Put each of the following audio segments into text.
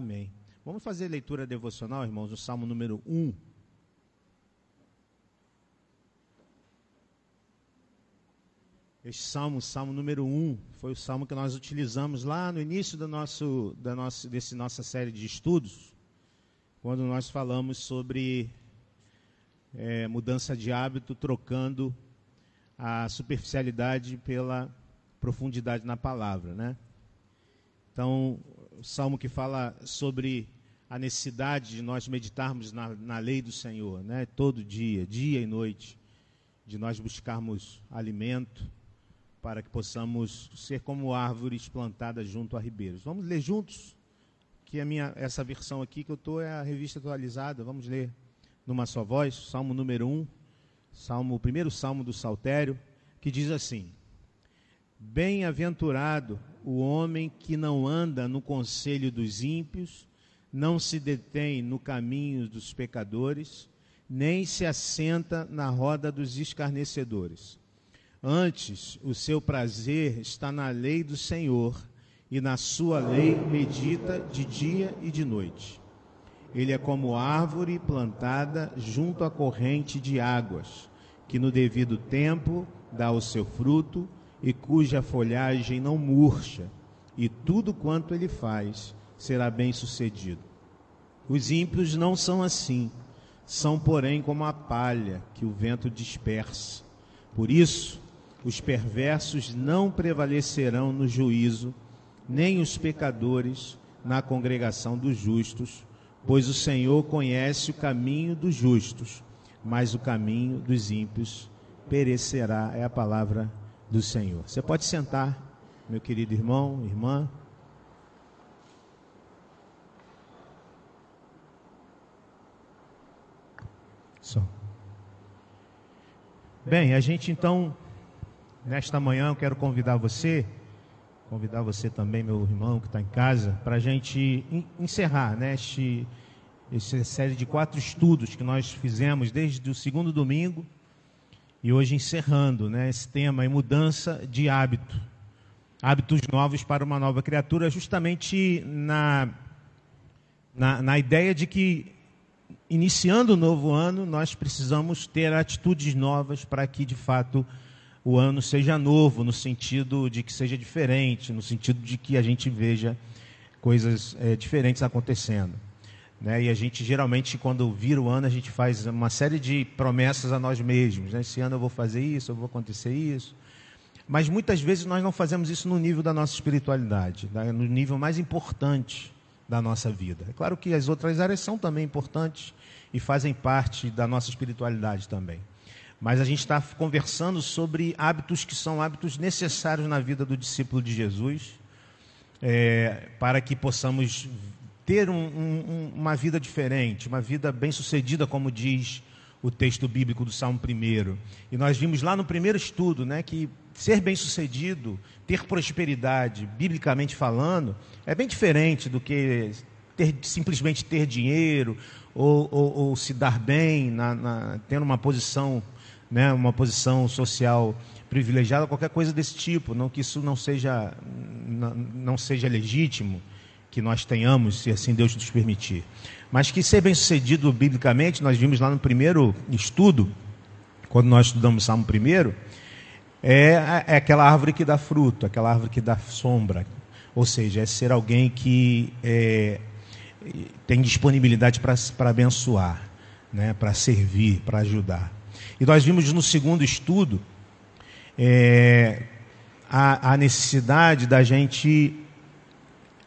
Amém. Vamos fazer leitura devocional, irmãos, no Salmo número 1. Este salmo, salmo número 1, foi o salmo que nós utilizamos lá no início do nosso, da nossa, desse nossa série de estudos, quando nós falamos sobre é, mudança de hábito, trocando a superficialidade pela profundidade na palavra, né? Então, o salmo que fala sobre a necessidade de nós meditarmos na, na lei do Senhor, né? Todo dia, dia e noite, de nós buscarmos alimento para que possamos ser como árvores plantadas junto a ribeiros. Vamos ler juntos? Que a minha essa versão aqui que eu estou é a revista atualizada. Vamos ler numa só voz, Salmo número 1, Salmo, o primeiro salmo do Saltério, que diz assim: Bem-aventurado o homem que não anda no conselho dos ímpios, não se detém no caminho dos pecadores, nem se assenta na roda dos escarnecedores. Antes, o seu prazer está na lei do Senhor, e na sua lei medita de dia e de noite. Ele é como árvore plantada junto à corrente de águas, que no devido tempo dá o seu fruto e cuja folhagem não murcha, e tudo quanto ele faz será bem sucedido. Os ímpios não são assim, são, porém, como a palha que o vento dispersa. Por isso, os perversos não prevalecerão no juízo, nem os pecadores na congregação dos justos, pois o Senhor conhece o caminho dos justos, mas o caminho dos ímpios perecerá. É a palavra do Senhor. Você pode sentar, meu querido irmão, irmã. Só. Bem, a gente então, nesta manhã, eu quero convidar você, convidar você também, meu irmão que está em casa, para a gente encerrar né, essa série de quatro estudos que nós fizemos desde o segundo domingo e hoje encerrando né, esse tema, mudança de hábito. Hábitos novos para uma nova criatura, justamente na, na, na ideia de que, iniciando o novo ano, nós precisamos ter atitudes novas para que, de fato, o ano seja novo, no sentido de que seja diferente, no sentido de que a gente veja coisas é, diferentes acontecendo. Né? E a gente geralmente, quando vira o ano, a gente faz uma série de promessas a nós mesmos. Né? Esse ano eu vou fazer isso, eu vou acontecer isso. Mas muitas vezes nós não fazemos isso no nível da nossa espiritualidade, né? no nível mais importante da nossa vida. É claro que as outras áreas são também importantes e fazem parte da nossa espiritualidade também. Mas a gente está conversando sobre hábitos que são hábitos necessários na vida do discípulo de Jesus, é, para que possamos ter um, um, uma vida diferente, uma vida bem-sucedida, como diz o texto bíblico do Salmo 1. E nós vimos lá no primeiro estudo né, que ser bem-sucedido, ter prosperidade, biblicamente falando, é bem diferente do que ter, simplesmente ter dinheiro ou, ou, ou se dar bem, na, na, tendo uma posição, né, uma posição social privilegiada, qualquer coisa desse tipo. Não que isso não seja, não, não seja legítimo que nós tenhamos, se assim Deus nos permitir. Mas que ser bem-sucedido biblicamente, nós vimos lá no primeiro estudo, quando nós estudamos Salmo primeiro, é, é aquela árvore que dá fruto, aquela árvore que dá sombra. Ou seja, é ser alguém que é, tem disponibilidade para abençoar, né, para servir, para ajudar. E nós vimos no segundo estudo é, a, a necessidade da gente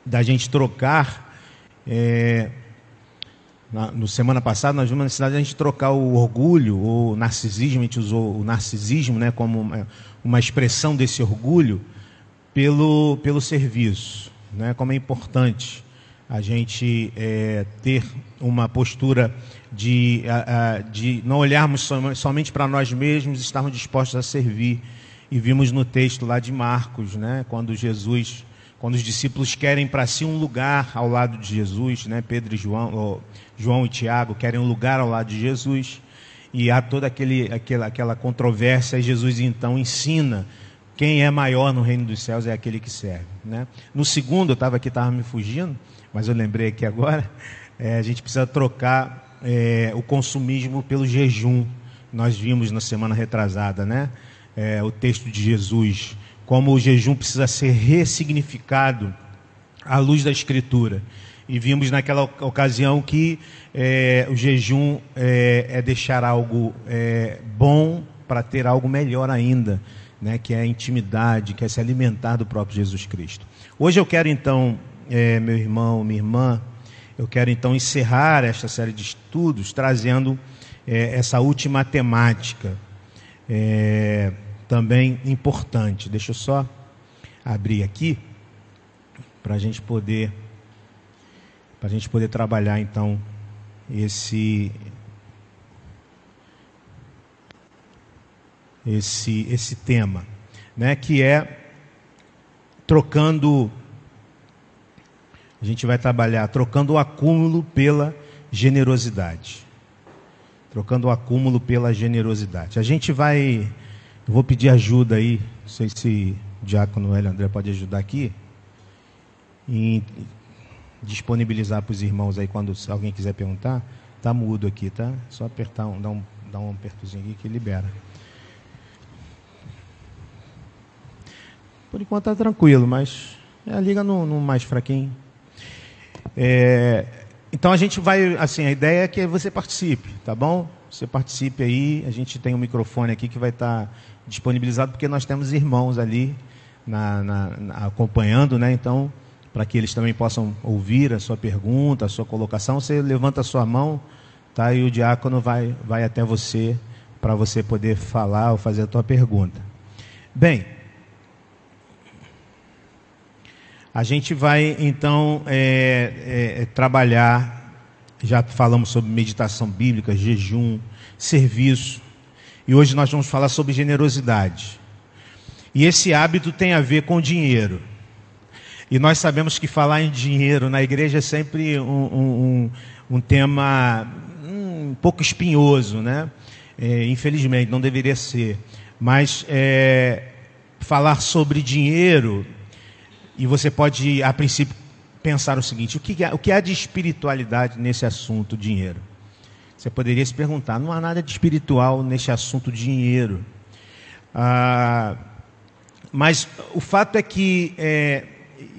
da gente trocar. É, na, no semana passada nós vimos a necessidade de a gente trocar o orgulho, o narcisismo, a gente usou o narcisismo né, como uma, uma expressão desse orgulho, pelo, pelo serviço. Né, como é importante a gente é, ter uma postura de, a, a, de não olharmos somente para nós mesmos, estarmos dispostos a servir. E vimos no texto lá de Marcos, né, quando Jesus quando os discípulos querem para si um lugar ao lado de Jesus, né? Pedro e João, João e Tiago querem um lugar ao lado de Jesus, e há toda aquele, aquela, aquela controvérsia, e Jesus então ensina quem é maior no reino dos céus é aquele que serve. Né? No segundo, eu estava aqui, estava me fugindo, mas eu lembrei aqui agora, é, a gente precisa trocar é, o consumismo pelo jejum. Nós vimos na semana retrasada, né? É, o texto de Jesus, como o jejum precisa ser ressignificado à luz da Escritura. E vimos naquela ocasião que é, o jejum é, é deixar algo é, bom para ter algo melhor ainda, né, que é a intimidade, que é se alimentar do próprio Jesus Cristo. Hoje eu quero então, é, meu irmão, minha irmã, eu quero então encerrar esta série de estudos trazendo é, essa última temática, é, também importante. Deixa eu só abrir aqui para a gente poder para a gente poder trabalhar então esse esse esse tema, né, que é trocando a gente vai trabalhar trocando o acúmulo pela generosidade. Trocando o acúmulo pela generosidade. A gente vai vou pedir ajuda aí, não sei se o Diácono Hélio André pode ajudar aqui em disponibilizar para os irmãos aí quando alguém quiser perguntar. Tá mudo aqui, tá? Só apertar, um, dar um, dar um apertozinho aqui que libera. Por enquanto tá tranquilo, mas é, liga no, no, mais fraquinho. É, então a gente vai, assim, a ideia é que você participe, tá bom? Você participe aí, a gente tem um microfone aqui que vai estar tá disponibilizado porque nós temos irmãos ali na, na, na, acompanhando, né? Então para que eles também possam ouvir a sua pergunta, a sua colocação. Você levanta a sua mão, tá? E o diácono vai, vai até você para você poder falar ou fazer a tua pergunta. Bem, a gente vai então é, é, trabalhar. Já falamos sobre meditação bíblica, jejum, serviço. E hoje nós vamos falar sobre generosidade. E esse hábito tem a ver com dinheiro. E nós sabemos que falar em dinheiro na igreja é sempre um, um, um tema um pouco espinhoso, né? É, infelizmente, não deveria ser. Mas é, falar sobre dinheiro, e você pode, a princípio, pensar o seguinte: o que, o que há de espiritualidade nesse assunto, dinheiro? Você poderia se perguntar: não há nada de espiritual nesse assunto, dinheiro. Ah, mas o fato é que é,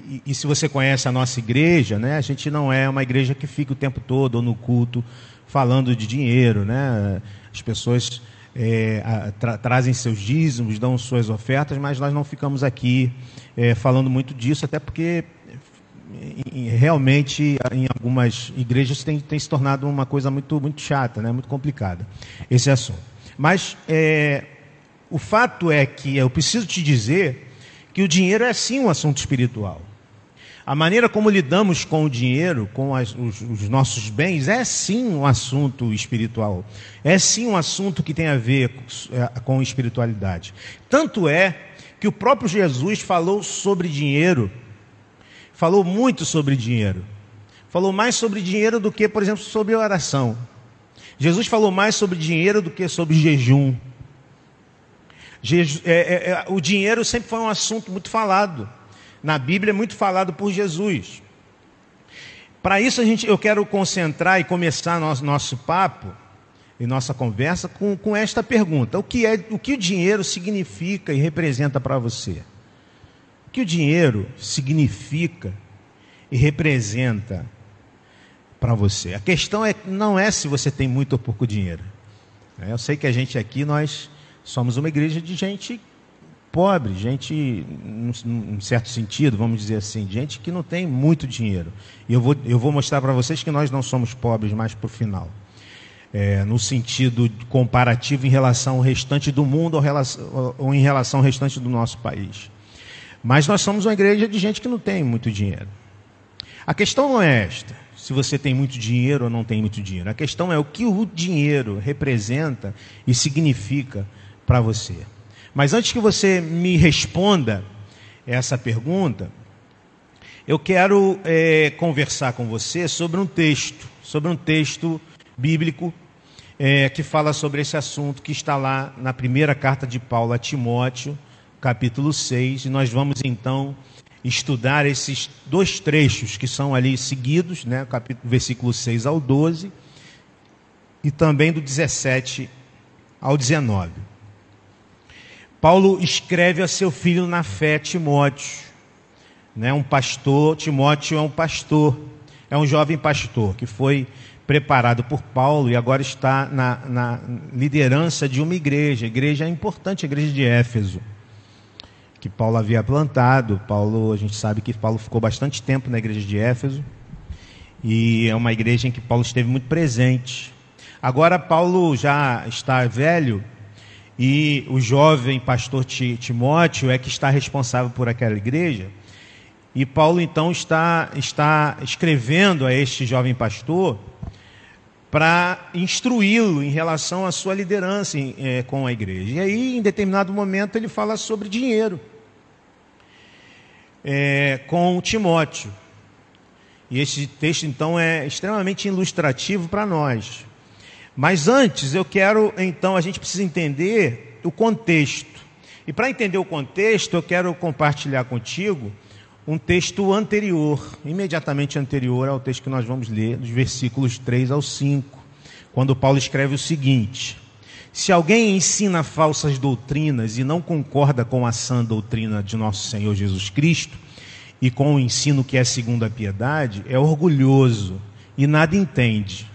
e, e, se você conhece a nossa igreja, né, a gente não é uma igreja que fica o tempo todo no culto falando de dinheiro, né? As pessoas é, tra trazem seus dízimos, dão suas ofertas, mas nós não ficamos aqui é, falando muito disso, até porque realmente em algumas igrejas tem, tem, se tornado uma coisa muito, muito chata, né? muito complicada esse assunto. Mas é, o fato é que eu preciso te dizer que o dinheiro é sim um assunto espiritual. A maneira como lidamos com o dinheiro, com as, os, os, nossos bens, é sim um assunto espiritual. É sim um assunto que tem a ver com, com espiritualidade. Tanto é que o próprio Jesus falou sobre dinheiro, falou muito sobre dinheiro. Falou mais sobre dinheiro do que, por exemplo, sobre oração. Jesus falou mais sobre dinheiro do que sobre jejum. É, é, é, o dinheiro sempre foi um assunto muito falado na Bíblia é muito falado por Jesus. Para isso a gente, eu quero concentrar e começar nosso, nosso papo e nossa conversa com, com esta pergunta: o que, é, o que o dinheiro significa e representa para você? O que o dinheiro significa e representa para você? A questão é, não é se você tem muito ou pouco dinheiro. Eu sei que a gente aqui, nós somos uma igreja de gente pobre, gente, num certo sentido, vamos dizer assim, gente que não tem muito dinheiro. E eu vou, eu vou mostrar para vocês que nós não somos pobres mais para o final. É, no sentido comparativo em relação ao restante do mundo ou, relação, ou em relação ao restante do nosso país. Mas nós somos uma igreja de gente que não tem muito dinheiro. A questão não é esta, se você tem muito dinheiro ou não tem muito dinheiro. A questão é o que o dinheiro representa e significa para você. Mas antes que você me responda essa pergunta, eu quero é, conversar com você sobre um texto, sobre um texto bíblico é, que fala sobre esse assunto que está lá na primeira carta de Paulo a Timóteo, capítulo 6, e nós vamos então estudar esses dois trechos que são ali seguidos, né, capítulo, versículo 6 ao 12, e também do 17 ao 19. Paulo escreve a seu filho na fé, Timóteo, né, um pastor, Timóteo é um pastor, é um jovem pastor que foi preparado por Paulo e agora está na, na liderança de uma igreja, a igreja importante, a igreja de Éfeso, que Paulo havia plantado. Paulo, a gente sabe que Paulo ficou bastante tempo na igreja de Éfeso e é uma igreja em que Paulo esteve muito presente. Agora Paulo já está velho e o jovem pastor Timóteo é que está responsável por aquela igreja. E Paulo então está, está escrevendo a este jovem pastor para instruí-lo em relação à sua liderança é, com a igreja. E aí, em determinado momento, ele fala sobre dinheiro é, com Timóteo. E este texto, então, é extremamente ilustrativo para nós. Mas antes, eu quero, então, a gente precisa entender o contexto. E para entender o contexto, eu quero compartilhar contigo um texto anterior, imediatamente anterior ao texto que nós vamos ler, dos versículos 3 ao 5, quando Paulo escreve o seguinte: Se alguém ensina falsas doutrinas e não concorda com a sã doutrina de nosso Senhor Jesus Cristo e com o ensino que é segundo a piedade, é orgulhoso e nada entende.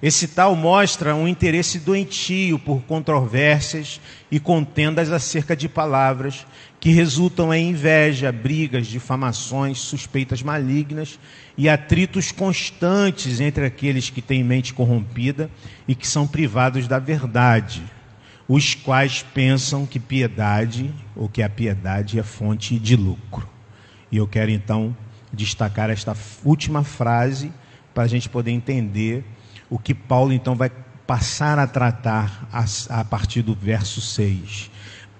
Esse tal mostra um interesse doentio por controvérsias e contendas acerca de palavras que resultam em inveja, brigas, difamações, suspeitas malignas e atritos constantes entre aqueles que têm mente corrompida e que são privados da verdade, os quais pensam que piedade ou que a piedade é fonte de lucro. E eu quero então destacar esta última frase para a gente poder entender o que Paulo então vai passar a tratar a, partir do verso 6.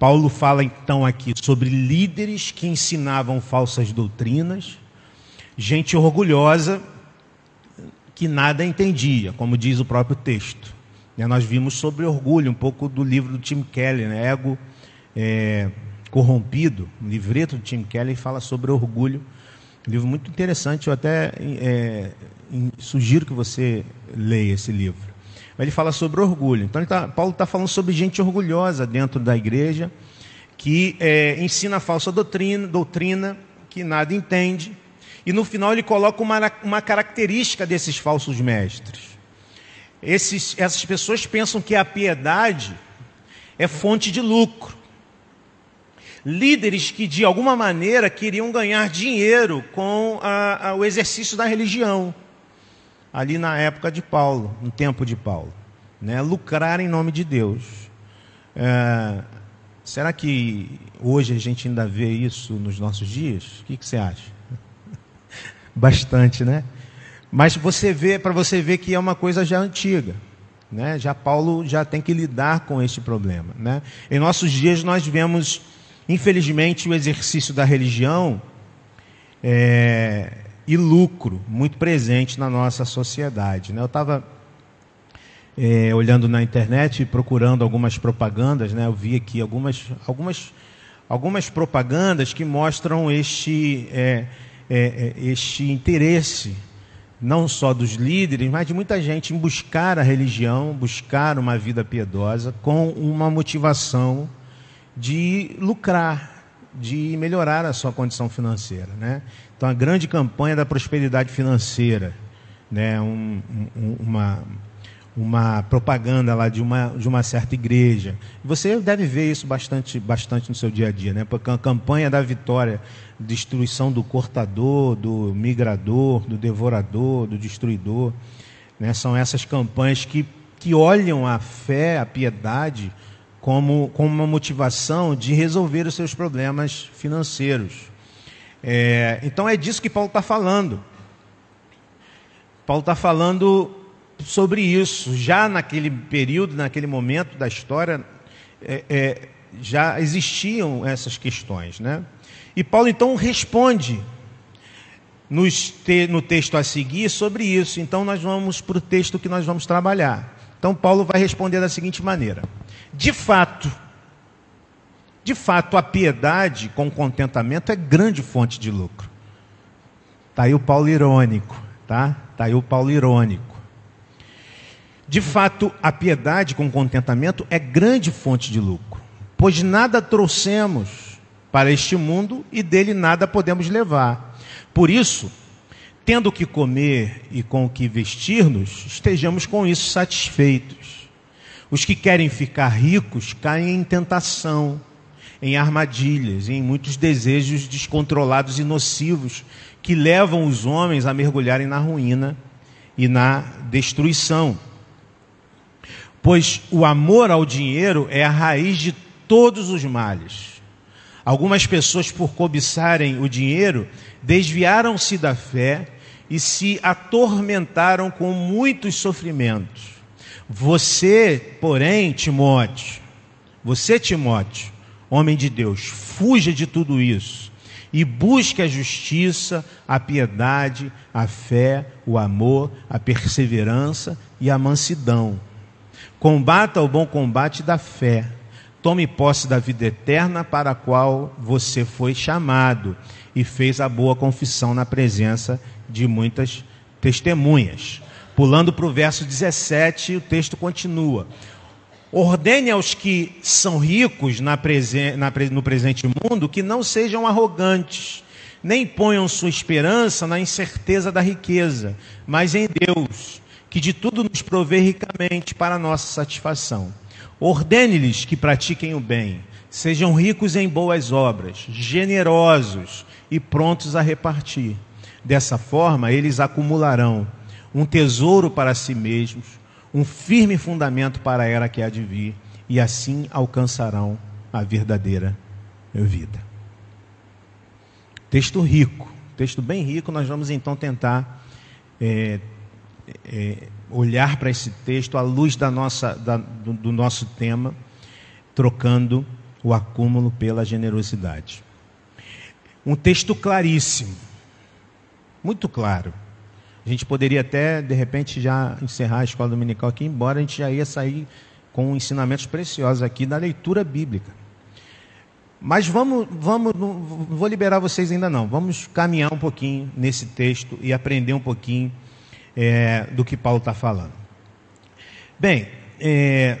Paulo fala então aqui sobre líderes que ensinavam falsas doutrinas, gente orgulhosa que nada entendia, como diz o próprio texto. E nós vimos sobre orgulho, um pouco do livro do Tim Keller, né? Ego é, Corrompido, um livreto do Tim Keller fala sobre orgulho. Um livro muito interessante, eu até é, sugiro que você leia esse livro. Ele fala sobre orgulho. Então, tá, Paulo está falando sobre gente orgulhosa dentro da igreja, que é, ensina falsa doutrina, doutrina, que nada entende. E no final ele coloca uma, uma característica desses falsos mestres. Esses, essas pessoas pensam que a piedade é fonte de lucro. Líderes que de alguma maneira queriam ganhar dinheiro com a, a, o exercício da religião ali na época de Paulo, no tempo de Paulo. Né? Lucrar em nome de Deus. É, será que hoje a gente ainda vê isso nos nossos dias? O que, que você acha? Bastante, né? Mas você vê, para você ver que é uma coisa já antiga. Né? Já Paulo já tem que lidar com este problema. Né? Em nossos dias nós vemos, infelizmente, o exercício da religião é, e lucro muito presente na nossa sociedade. Né? Eu estava é, olhando na internet, procurando algumas propagandas, né? eu vi aqui algumas, algumas, algumas propagandas que mostram este, é, é, este interesse, não só dos líderes, mas de muita gente em buscar a religião, buscar uma vida piedosa, com uma motivação de lucrar, de melhorar a sua condição financeira. Né? Então, a grande campanha da prosperidade financeira, né? Um, um, uma, uma propaganda lá de uma, de uma certa igreja. Você deve ver isso bastante, bastante no seu dia a dia, né? Porque a campanha da vitória, destruição do cortador, do migrador, do devorador, do destruidor, né? São essas campanhas que, que olham a fé, a piedade, como, como uma motivação de resolver os seus problemas financeiros. É, então é disso que Paulo está falando. Paulo está falando sobre isso. Já naquele período, naquele momento da história, é, é, já existiam essas questões. Né? E Paulo então responde te, no texto a seguir sobre isso. Então nós vamos para o texto que nós vamos trabalhar. Então Paulo vai responder da seguinte maneira: De fato, De fato, a piedade com contentamento é grande fonte de lucro. Está aí o Paulo irônico, tá? Está aí o Paulo irônico. De fato, a piedade com contentamento é grande fonte de lucro, pois nada trouxemos para este mundo e dele nada podemos levar. Por isso, tendo o que comer e com o que vestir-nos, estejamos com isso satisfeitos. Os que querem ficar ricos caem em tentação, em armadilhas, em muitos desejos descontrolados e nocivos que levam os homens a mergulharem na ruína e na destruição. Pois o amor ao dinheiro é a raiz de todos os males. Algumas pessoas, por cobiçarem o dinheiro, desviaram-se da fé e se atormentaram com muitos sofrimentos. Você, porém, Timóteo, você, Timóteo, homem de Deus, fuja de tudo isso e busque a justiça, a piedade, a fé, o amor, a perseverança e a mansidão. Combata o bom combate da fé. Tome posse da vida eterna para a qual você foi chamado e fez a boa confissão na presença de muitas testemunhas. Pulando para o verso 17, o texto continua. Ordene aos que são ricos na presen na, no presente mundo que não sejam arrogantes, nem ponham sua esperança na incerteza da riqueza, mas em Deus, que de tudo nos provê ricamente para nossa satisfação. Ordene-lhes que pratiquem o bem, sejam ricos em boas obras, generosos e prontos a repartir. Dessa forma, eles acumularão um tesouro para si mesmos um firme fundamento para a era que há de vir, e assim alcançarão a verdadeira vida. Texto rico, texto bem rico, nós vamos então tentar é, é, olhar para esse texto à luz da nossa, da, do, do nosso tema, trocando o acúmulo pela generosidade. Um texto claríssimo, muito claro. A gente poderia até, de repente, já encerrar a escola dominical aqui, embora a gente já ia sair com ensinamentos preciosos aqui da leitura bíblica. Mas vamos, vamos, não vou liberar vocês ainda não. Vamos caminhar um pouquinho nesse texto e aprender um pouquinho é, do que Paulo está falando. Bem, é,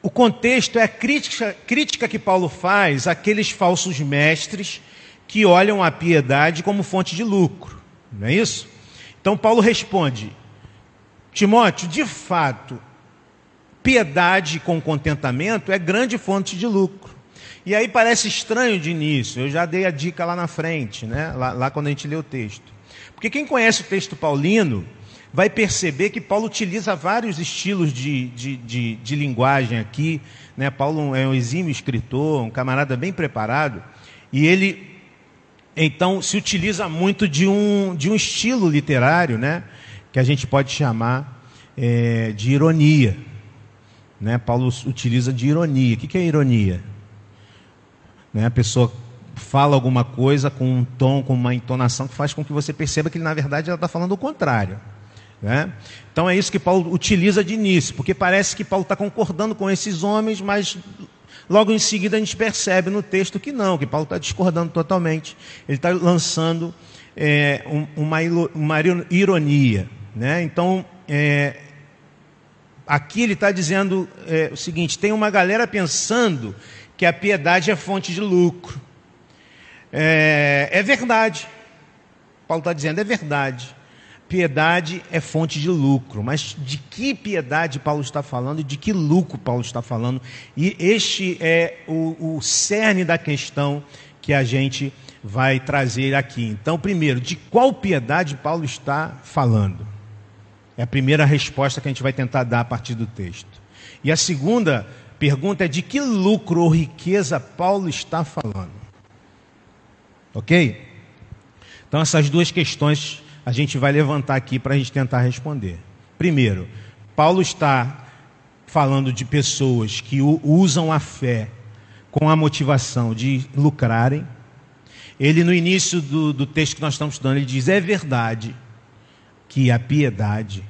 o contexto é a crítica, crítica que Paulo faz àqueles falsos mestres que olham a piedade como fonte de lucro. Não é isso? Então Paulo responde: Timóteo, de fato, piedade com contentamento é grande fonte de lucro. E aí parece estranho de início, eu já dei a dica lá na frente, né? lá, lá quando a gente lê o texto. Porque quem conhece o texto paulino vai perceber que Paulo utiliza vários estilos de, de, de, de linguagem aqui. Né? Paulo é um exímio escritor, um camarada bem preparado, e ele então se utiliza muito de um, de um estilo literário, né? Que a gente pode chamar é, de ironia. Né? Paulo utiliza de ironia. O que é ironia? Né? A pessoa fala alguma coisa com um tom, com uma entonação que faz com que você perceba que na verdade ela está falando o contrário. Né? Então é isso que Paulo utiliza de início, porque parece que Paulo está concordando com esses homens, mas Logo em seguida a gente percebe no texto que não, que Paulo está discordando totalmente. Ele está lançando é, uma, uma, ironia. Né? Então, é, aqui ele está dizendo é, o seguinte: tem uma galera pensando que a piedade é fonte de lucro. É, é verdade. Paulo está dizendo, é verdade piedade é fonte de lucro. Mas de que piedade Paulo está falando e de que lucro Paulo está falando? E este é o, o cerne da questão que a gente vai trazer aqui. Então, primeiro, de qual piedade Paulo está falando? É a primeira resposta que a gente vai tentar dar a partir do texto. E a segunda pergunta é de que lucro ou riqueza Paulo está falando? Ok? Então, essas duas questões a gente vai levantar aqui para a gente tentar responder. Primeiro, Paulo está falando de pessoas que usam a fé com a motivação de lucrarem. Ele, no início do, do texto que nós estamos estudando, ele diz: é verdade que a piedade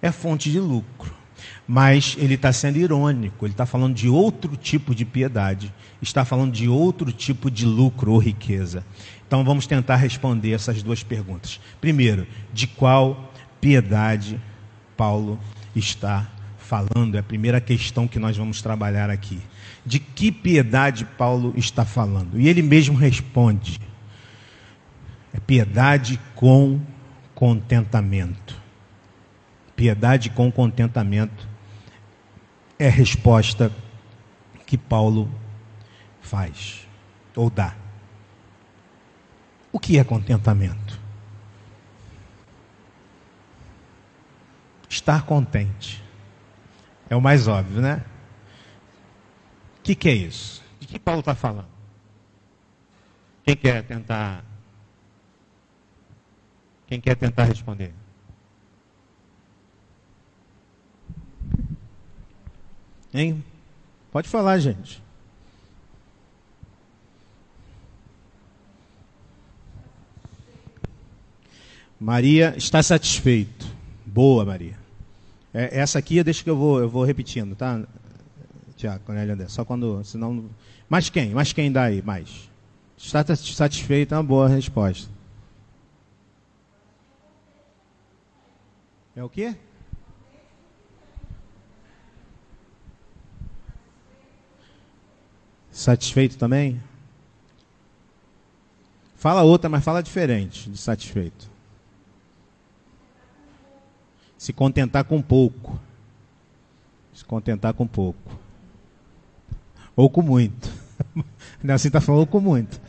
é fonte de lucro. Mas ele está sendo irônico, ele está falando de outro tipo de piedade, está falando de outro tipo de lucro ou riqueza. Então vamos tentar responder essas duas perguntas. Primeiro, de qual piedade Paulo está falando? É a primeira questão que nós vamos trabalhar aqui. De que piedade Paulo está falando? E ele mesmo responde: é piedade com contentamento. Piedade com contentamento é a resposta que Paulo faz ou dá. O que é contentamento? Estar contente. É o mais óbvio, né? O que, que é isso? De que Paulo está falando? Quem quer tentar? Quem quer tentar responder? Hein? Pode falar, gente. Maria está satisfeito. Boa, Maria. É, essa aqui, deixa que eu vou, eu vou repetindo, tá? Tiago, Cornélio André. Só quando, senão... Mas quem? Mas quem dá aí? Mais. Está satisfeito é uma boa resposta. É o quê? Satisfeito também? Fala outra, mas fala diferente de satisfeito. Se contentar com pouco. Se contentar com pouco. Ou com muito. Assim está falando com muito.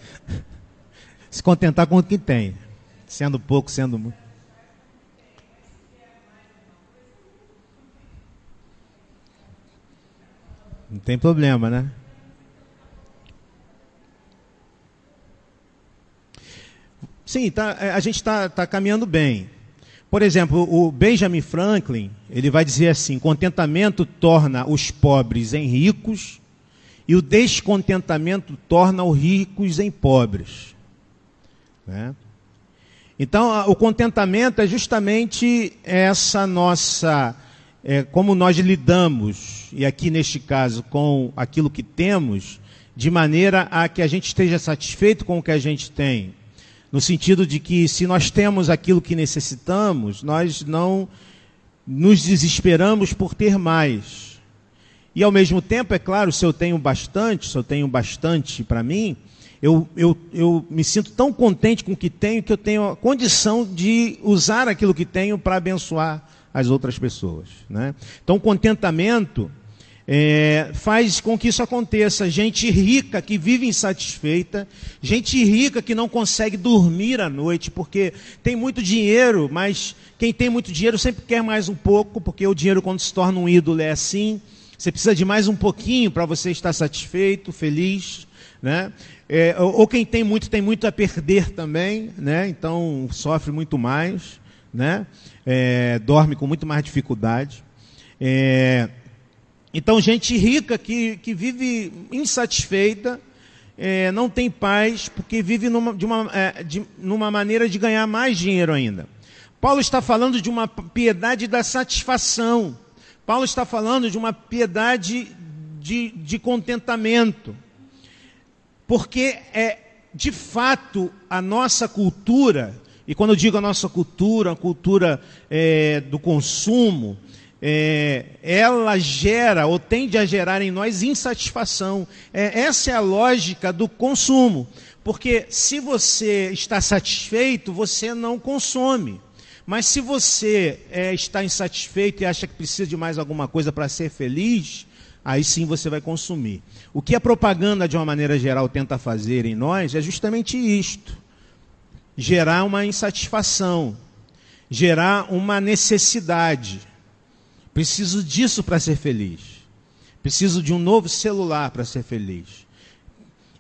Se contentar com o que tem. Sendo pouco, sendo muito. Não tem problema, né? Sim, tá, é, a gente está tá caminhando bem. Por exemplo, o Benjamin Franklin, ele vai dizer assim: contentamento torna os pobres em ricos e o descontentamento torna os ricos em pobres. Né? Então, o contentamento é justamente essa nossa, é, como nós lidamos, e aqui neste caso, com aquilo que temos, de maneira a que a gente esteja satisfeito com o que a gente tem no sentido de que se nós temos aquilo que necessitamos, nós não nos desesperamos por ter mais. E ao mesmo tempo, é claro, se eu tenho bastante, se eu tenho bastante para mim, eu, eu, eu me sinto tão contente com o que tenho que eu tenho a condição de usar aquilo que tenho para abençoar as outras pessoas. Né? Então, contentamento é, faz com que isso aconteça. Gente rica que vive insatisfeita, gente rica que não consegue dormir à noite porque tem muito dinheiro, mas quem tem muito dinheiro sempre quer mais um pouco, porque o dinheiro, quando se torna um ídolo, é assim. Você precisa de mais um pouquinho para você estar satisfeito, feliz. Né? É, ou quem tem muito tem muito a perder também, né? então sofre muito mais, né? É, dorme com muito mais dificuldade. É, então, gente rica que, que vive insatisfeita, é, não tem paz, porque vive numa, de uma, é, de, numa maneira de ganhar mais dinheiro ainda. Paulo está falando de uma piedade da satisfação. Paulo está falando de uma piedade de, de contentamento. Porque é, de fato, a nossa cultura, e quando eu digo a nossa cultura, a cultura é, do consumo, é, ela gera ou tende a gerar em nós insatisfação. É, essa é a lógica do consumo. Porque se você está satisfeito, você não consome. Mas se você é, está insatisfeito e acha que precisa de mais alguma coisa para ser feliz, aí sim você vai consumir. O que a propaganda, de uma maneira geral, tenta fazer em nós é justamente isto: gerar uma insatisfação, gerar uma necessidade. Preciso disso para ser feliz. Preciso de um novo celular para ser feliz.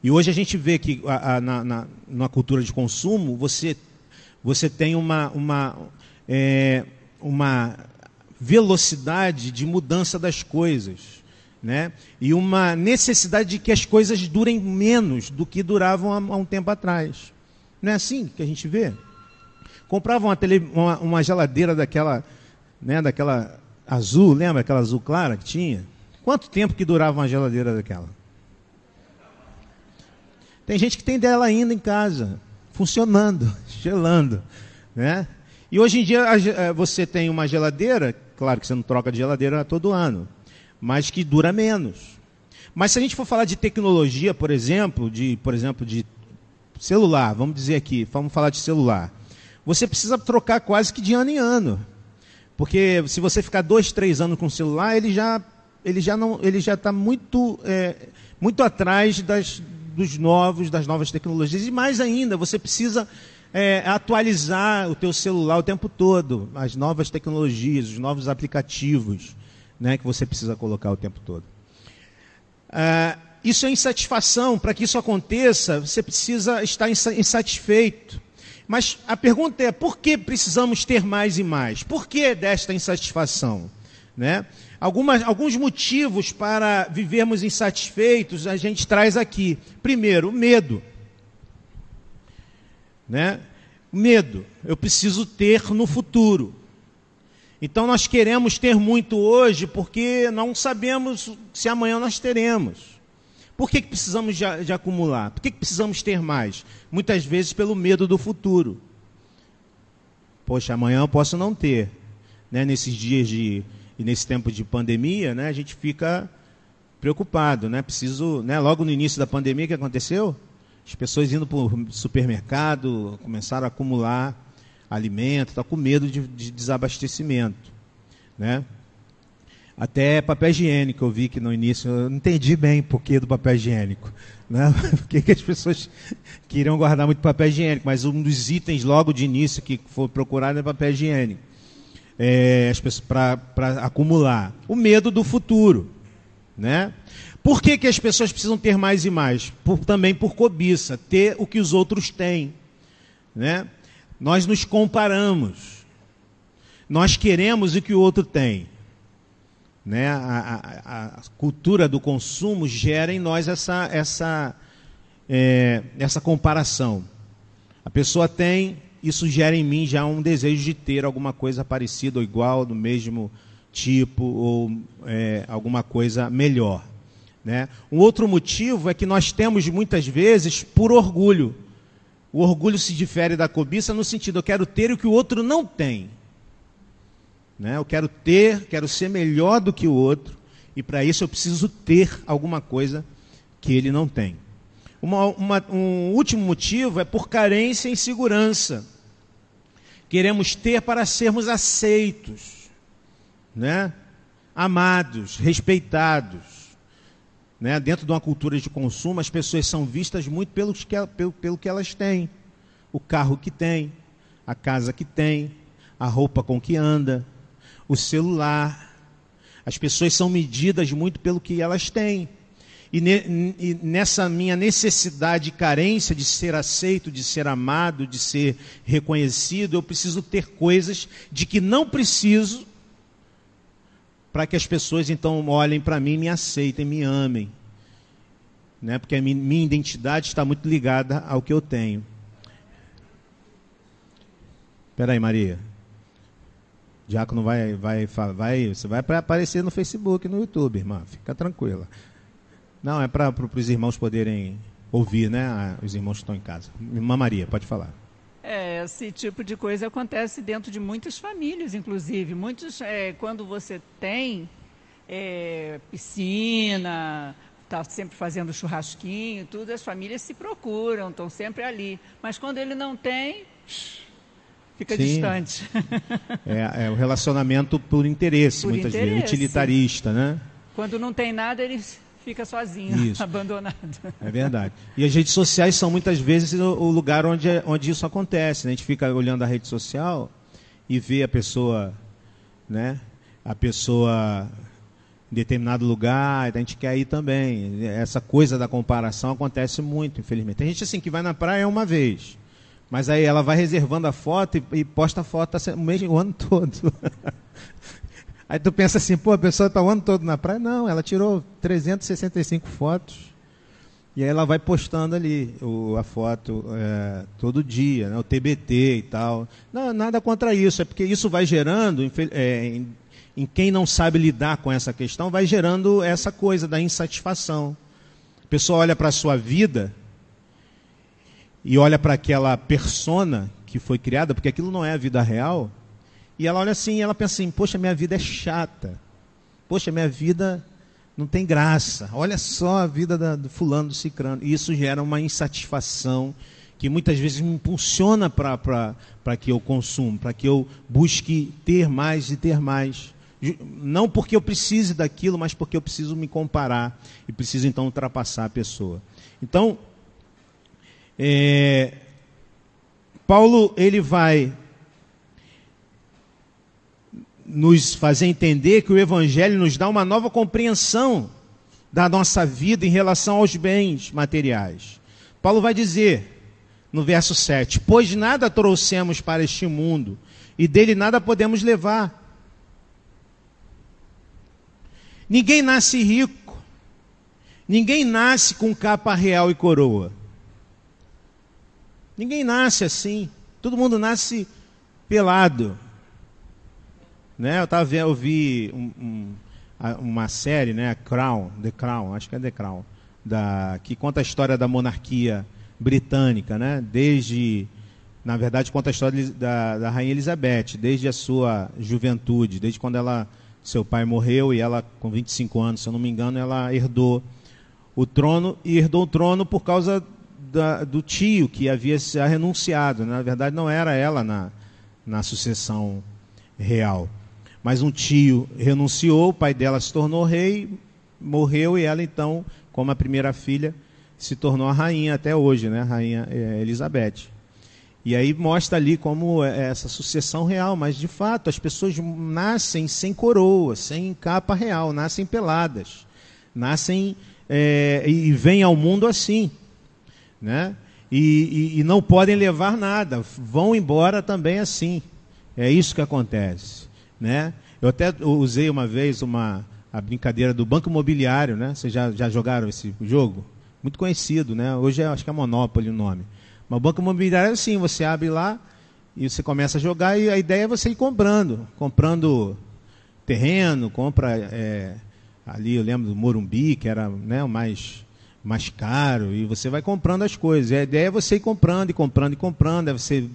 E hoje a gente vê que a, a, na, na, na, cultura de consumo, você, você tem uma, uma, é, uma velocidade de mudança das coisas. Né? E uma necessidade de que as coisas durem menos do que duravam há, há um tempo atrás. Não é assim que a gente vê? Comprava uma, tele, uma, uma geladeira daquela, né, daquela azul, lembra aquela azul clara que tinha? Quanto tempo que durava uma geladeira daquela? Tem gente que tem dela ainda em casa, funcionando, gelando, né? E hoje em dia eh, você tem uma geladeira, claro que você não troca de geladeira todo ano, mas que dura menos. Mas se a gente for falar de tecnologia, por exemplo, de, por exemplo, de celular, vamos dizer aqui, vamos falar de celular. Você precisa trocar quase que de ano em ano. Porque se você ficar dois, três anos com o celular, ele já ele já não ele já está muito é, muito atrás das, dos novos das novas tecnologias e mais ainda você precisa é, atualizar o teu celular o tempo todo as novas tecnologias os novos aplicativos né que você precisa colocar o tempo todo ah, isso é insatisfação. Para que isso aconteça, você precisa estar insatisfeito. Mas a pergunta é: por que precisamos ter mais e mais? Por que desta insatisfação? Né? Algumas, alguns motivos para vivermos insatisfeitos a gente traz aqui. Primeiro, medo. Né? Medo. Eu preciso ter no futuro. Então nós queremos ter muito hoje porque não sabemos se amanhã nós teremos. Por que, que precisamos de, de acumular? Por que, que precisamos ter mais? Muitas vezes pelo medo do futuro. Poxa, amanhã eu posso não ter. Né? Nesses dias de. e nesse tempo de pandemia, né? a gente fica preocupado, né? Preciso, né? Logo no início da pandemia, o que aconteceu? As pessoas indo para o supermercado começaram a acumular alimento, está com medo de, de, desabastecimento. Né? Até papel higiênico eu vi que no início, eu não entendi bem por que do papel higiênico. Né? Por que as pessoas queriam guardar muito papel higiênico, mas um dos itens logo de início que foi procurado é papel higiênico. É, para acumular. O medo do futuro. Né? Por que, que as pessoas precisam ter mais e mais? Por, também por cobiça, ter o que os outros têm. Né? Nós nos comparamos. Nós queremos o que o outro tem. Né? A, a, a cultura do consumo gera em nós essa, essa, é, essa comparação. A pessoa tem, isso gera em mim já um desejo de ter alguma coisa parecida ou igual, do mesmo tipo, ou é, alguma coisa melhor. Né? Um outro motivo é que nós temos muitas vezes por orgulho. O orgulho se difere da cobiça no sentido, eu quero ter o que o outro não tem. Né? Eu quero ter, quero ser melhor do que o outro, e para isso eu preciso ter alguma coisa que ele não tem. Uma, uma, um último motivo é por carência e insegurança. Queremos ter para sermos aceitos, né? amados, respeitados. Né? Dentro de uma cultura de consumo, as pessoas são vistas muito pelo que, pelo, pelo que elas têm. O carro que tem, a casa que tem, a roupa com que anda, o celular. As pessoas são medidas muito pelo que elas têm. E, ne, e, nessa minha necessidade e carência de ser aceito, de ser amado, de ser reconhecido, eu preciso ter coisas de que não preciso para que as pessoas então olhem para mim, me aceitem, me amem. Né? Porque a minha identidade está muito ligada ao que eu tenho. Espera aí, Maria. Diácono vai, vai, vai, você vai aparecer no Facebook, no YouTube, irmã. Fica tranquila. Não, é para os irmãos poderem ouvir, né? Os irmãos que estão em casa. Irmã Maria, pode falar. É, esse tipo de coisa acontece dentro de muitas famílias, inclusive. Muitos, é, quando você tem é, piscina, está sempre fazendo churrasquinho, tudo, as famílias se procuram, estão sempre ali. Mas quando ele não tem, fica Sim. distante. É, é, o relacionamento por interesse, por muitas interesse. vezes, utilitarista, né? Quando não tem nada, eles fica sozinho, isso. abandonado. É verdade. E as redes sociais são muitas vezes o lugar onde, onde isso acontece. Né? A gente fica olhando a rede social e vê a pessoa, né? A pessoa em determinado lugar, a gente quer ir também. Essa coisa da comparação acontece muito, infelizmente. Tem gente assim que vai na praia uma vez, mas aí ela vai reservando a foto e, e posta a foto o, o ano todo. Aí tu pensa assim, pô, a pessoa está o ano todo na praia. Não, ela tirou 365 fotos. E aí ela vai postando ali o, a foto é, todo dia, né, o TBT e tal. Não, nada contra isso, é porque isso vai gerando, é, em quem não sabe lidar com essa questão, vai gerando essa coisa da insatisfação. A pessoa olha para a sua vida e olha para aquela persona que foi criada, porque aquilo não é a vida real, e ela olha assim ela pensa assim: poxa, minha vida é chata. Poxa, minha vida não tem graça. Olha só a vida da, do fulano, do cicrano. E isso gera uma insatisfação que muitas vezes me impulsiona para que eu consumo, para que eu busque ter mais e ter mais. Não porque eu precise daquilo, mas porque eu preciso me comparar e preciso então ultrapassar a pessoa. Então, é, Paulo ele vai nos fazer entender que o Evangelho nos dá uma nova compreensão da nossa vida em relação aos bens materiais. Paulo vai dizer no verso 7: Pois nada trouxemos para este mundo, e dele nada podemos levar. Ninguém nasce rico. Ninguém nasce com capa real e coroa. Ninguém nasce assim. Todo mundo nasce pelado. Né? Eu, tava, eu vi um, um, uma série, né? Crown, The Crown, acho que é The Crown, da, que conta a história da monarquia britânica, né? Desde, na verdade, conta a história da, da rainha Elizabeth, desde a sua juventude, desde quando ela seu pai morreu e ela, com 25 anos, se eu não me engano, ela herdou o trono e herdou o trono por causa da, do tio que havia renunciado. Na verdade, não era ela na, na sucessão real. Mas um tio renunciou, o pai dela se tornou rei, morreu e ela então, como a primeira filha, se tornou a rainha até hoje, né? A rainha é, Elizabeth. E aí mostra ali como é essa sucessão real, mas de fato as pessoas nascem sem coroa, sem capa real, nascem peladas, nascem é, e vêm ao mundo assim, né? E, e, e não podem levar nada, vão embora também assim. É isso que acontece, né? Eu até usei uma vez uma a brincadeira do banco imobiliário, né? Vocês já, já jogaram esse jogo? Muito conhecido, né? Hoje é, acho que é Monopoly o nome. Mas o banco imobiliário é assim, você abre lá e você começa a jogar e a ideia é você ir comprando. Comprando terreno, compra é, ali, eu lembro do Morumbi, que era né, o mais, mais caro, e você vai comprando as coisas. A ideia é você ir comprando e comprando e comprando. É você,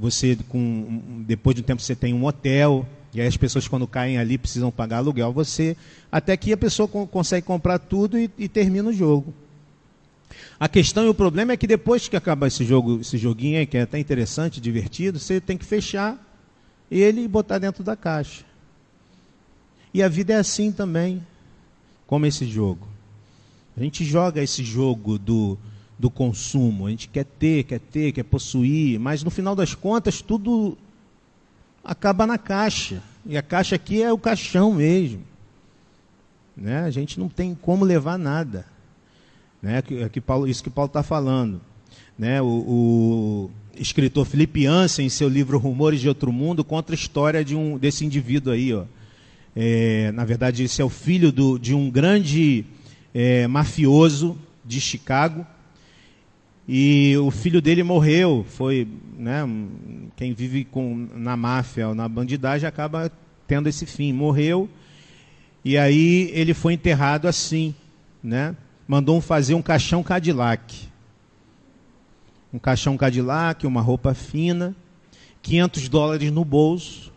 você com, depois de um tempo você tem um hotel, e aí as pessoas quando caem ali precisam pagar aluguel, você, até que a pessoa consegue comprar tudo e, e termina o jogo. A questão e o problema é que depois que acaba esse jogo, esse joguinho aí, que é até interessante, divertido, você tem que fechar ele e botar dentro da caixa. E a vida é assim também, como esse jogo. A gente joga esse jogo do, do consumo, a gente quer ter, quer ter, quer possuir, mas no final das contas tudo acaba na caixa. E a caixa aqui é o caixão mesmo. Né? A gente não tem como levar nada. Né? Que, é que Paulo, isso que Paulo está falando. Né? O, o, escritor Felipe Ansen, em seu livro Rumores de Outro Mundo, conta a história de um, desse indivíduo aí. Ó. É, na verdade, esse é o filho do, de um grande é, mafioso de Chicago. E o filho dele morreu. Foi, né, quem vive com, na máfia ou na bandidagem acaba tendo esse fim. Morreu. E aí ele foi enterrado assim, né? mandou fazer um caixão Cadillac. Um caixão Cadillac, uma roupa fina, 500 dólares no bolso,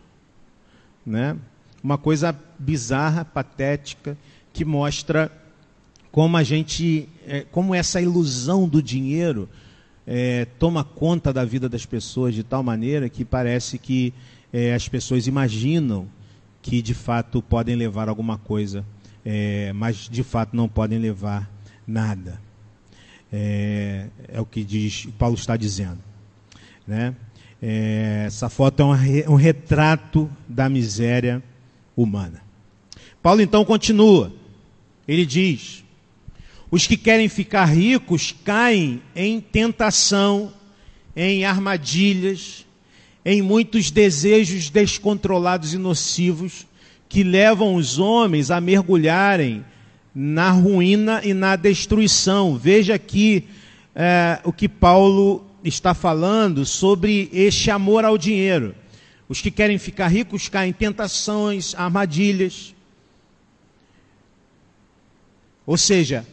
né? Uma coisa bizarra, patética, que mostra como a gente, é, como essa ilusão do dinheiro é, toma conta da vida das pessoas de tal maneira que parece que é, as pessoas imaginam que de fato podem levar alguma coisa, é, mas de fato não podem levar nada. É, é o que diz, Paulo está dizendo. Né? É, essa foto é um, um retrato da miséria humana. Paulo então continua. Ele diz: os que querem ficar ricos caem em tentação, em armadilhas, em muitos desejos descontrolados e nocivos que levam os homens a mergulharem na ruína e na destruição. Veja aqui é, o que Paulo está falando sobre este amor ao dinheiro. Os que querem ficar ricos caem em tentações, armadilhas. Ou seja,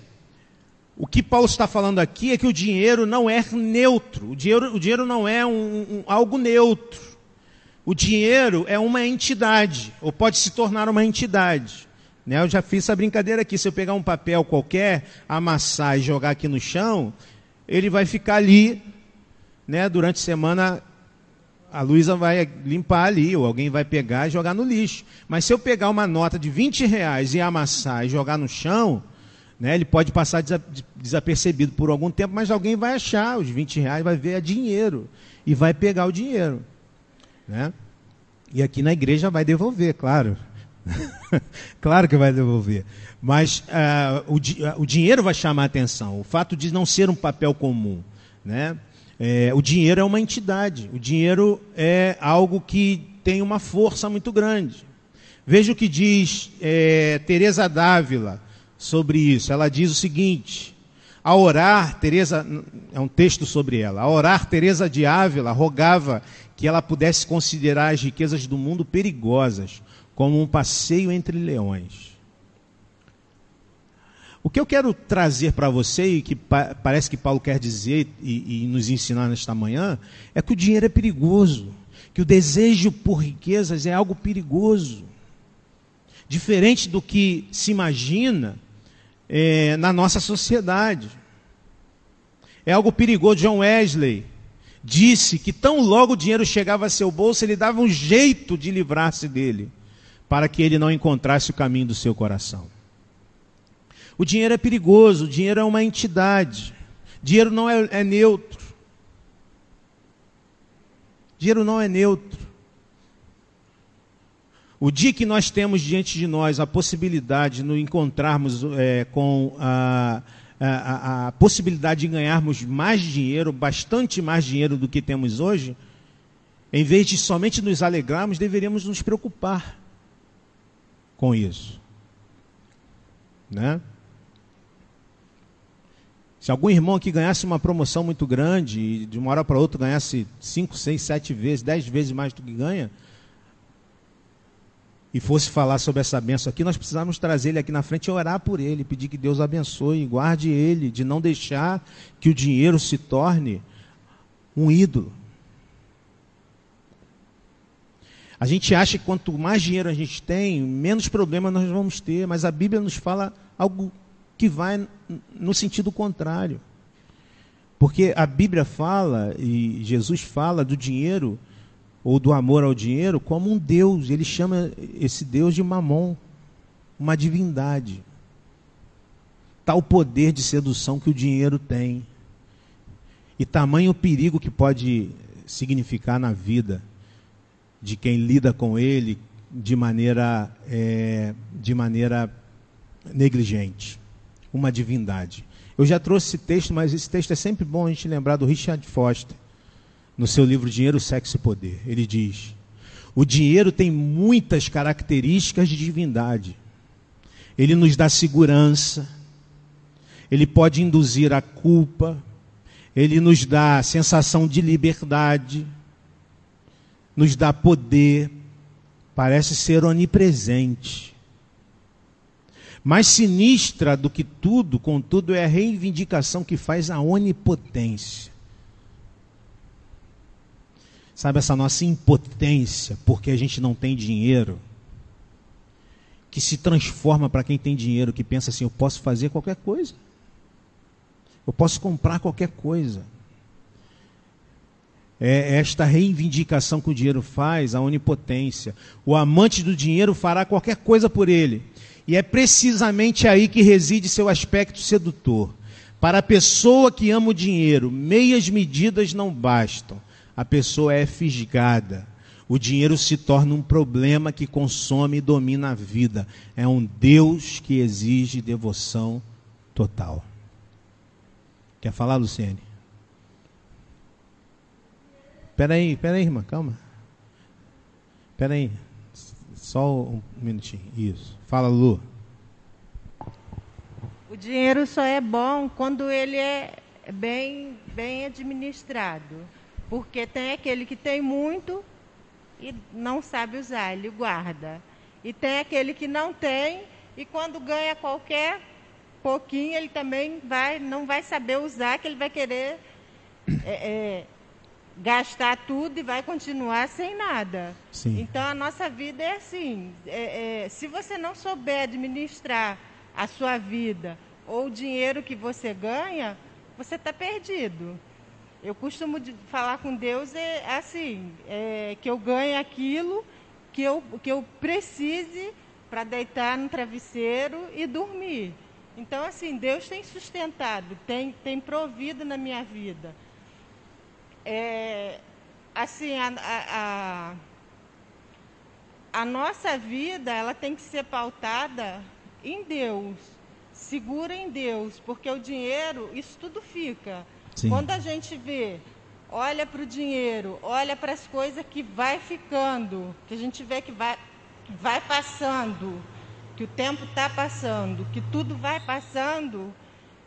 o que Paulo está falando aqui é que o dinheiro não é neutro. O dinheiro, o dinheiro não é um, um, algo neutro. O dinheiro é uma entidade, ou pode se tornar uma entidade. Né? Eu já fiz essa brincadeira aqui. Se eu pegar um papel qualquer, amassar e jogar aqui no chão, ele vai ficar ali. Né? Durante a semana, a Luísa vai limpar ali, ou alguém vai pegar e jogar no lixo. Mas se eu pegar uma nota de 20 reais e amassar e jogar no chão, né? Ele pode passar desapercebido por algum tempo, mas alguém vai achar os 20 reais, vai ver é dinheiro e vai pegar o dinheiro. Né? E aqui na igreja vai devolver, claro. claro que vai devolver. Mas uh, o, uh, o, dinheiro vai chamar atenção. O fato de não ser um papel comum. Né? É, o dinheiro é uma entidade. O dinheiro é algo que tem uma força muito grande. Veja o que diz é, Teresa Dávila sobre isso. Ela diz o seguinte: a orar, Teresa, é um texto sobre ela. A orar, Teresa de Ávila rogava que ela pudesse considerar as riquezas do mundo perigosas, como um passeio entre leões. O que eu quero trazer para você, e que pa parece que Paulo quer dizer e, e nos ensinar nesta manhã, é que o dinheiro é perigoso, que o desejo por riquezas é algo perigoso. Diferente do que se imagina, é, na nossa sociedade. É algo perigoso. John Wesley disse que tão logo o dinheiro chegava a seu bolso, ele dava um jeito de livrar-se dele, para que ele não encontrasse o caminho do seu coração. O dinheiro é perigoso, o dinheiro é uma entidade. Dinheiro não é, é neutro. Dinheiro não é neutro. O dia que nós temos diante de nós a possibilidade de nos encontrarmos é, com a, a, a, possibilidade de ganharmos mais dinheiro, bastante mais dinheiro do que temos hoje, em vez de somente nos alegrarmos, deveríamos nos preocupar com isso. Né? Se algum irmão aqui ganhasse uma promoção muito grande e de uma hora para outra ganhasse 5, 6, 7 vezes, 10 vezes mais do que ganha, e fosse falar sobre essa benção aqui, nós precisamos trazer ele aqui na frente e orar por ele, pedir que Deus abençoe, guarde ele, de não deixar que o dinheiro se torne um ídolo. A gente acha que quanto mais dinheiro a gente tem, menos problema nós vamos ter, mas a Bíblia nos fala algo que vai no sentido contrário. Porque a Bíblia fala, e Jesus fala do dinheiro ou do amor ao dinheiro como um Deus. Ele chama esse Deus de mamon, uma divindade. Tal poder de sedução que o dinheiro tem. E tamanho perigo que pode significar na vida de quem lida com ele de maneira, é, de maneira negligente. Uma divindade. Eu já trouxe esse texto, mas esse texto é sempre bom a gente lembrar do Richard Foster no seu livro Dinheiro, Sexo e Poder. Ele diz: o dinheiro tem muitas características de divindade. Ele nos dá segurança, ele pode induzir a culpa, ele nos dá sensação de liberdade, nos dá poder, parece ser onipresente. Mais sinistra do que tudo, contudo, é a reivindicação que faz a onipotência. Sabe essa nossa impotência porque a gente não tem dinheiro? Que se transforma para quem tem dinheiro, que pensa assim: eu posso fazer qualquer coisa. Eu posso comprar qualquer coisa. É esta reivindicação que o dinheiro faz, a onipotência. O amante do dinheiro fará qualquer coisa por ele. E é precisamente aí que reside seu aspecto sedutor. Para a pessoa que ama o dinheiro, meias medidas não bastam a pessoa é fisgada. O dinheiro se torna um problema que consome e domina a vida. É um Deus que exige devoção total. Quer falar, Luciene? Espera aí, espera aí, irmã, calma. Espera aí. Só um minutinho. Isso. Fala, Lu. O dinheiro só é bom quando ele é bem, bem administrado. Porque tem aquele que tem muito e não sabe usar, ele guarda. E tem aquele que não tem e quando ganha qualquer pouquinho, ele também vai, não vai saber usar, que ele vai querer é, é, gastar tudo e vai continuar sem nada. Sim. Então a nossa vida é assim. É, é, se você não souber administrar a sua vida ou o dinheiro que você ganha, você está perdido. Eu costumo falar com Deus é assim, é, que eu ganhe aquilo que eu, que eu precise para deitar no travesseiro e dormir. Então, assim, Deus tem sustentado, tem, tem provido na minha vida. É, assim, a, a, a, nossa vida, ela tem que ser pautada em Deus, segura em Deus, porque o dinheiro, isso tudo fica. Sim. Quando a gente vê, olha para o dinheiro, olha para as coisas que vai ficando, que a gente vê que vai, vai passando, que o tempo está passando, que tudo vai passando,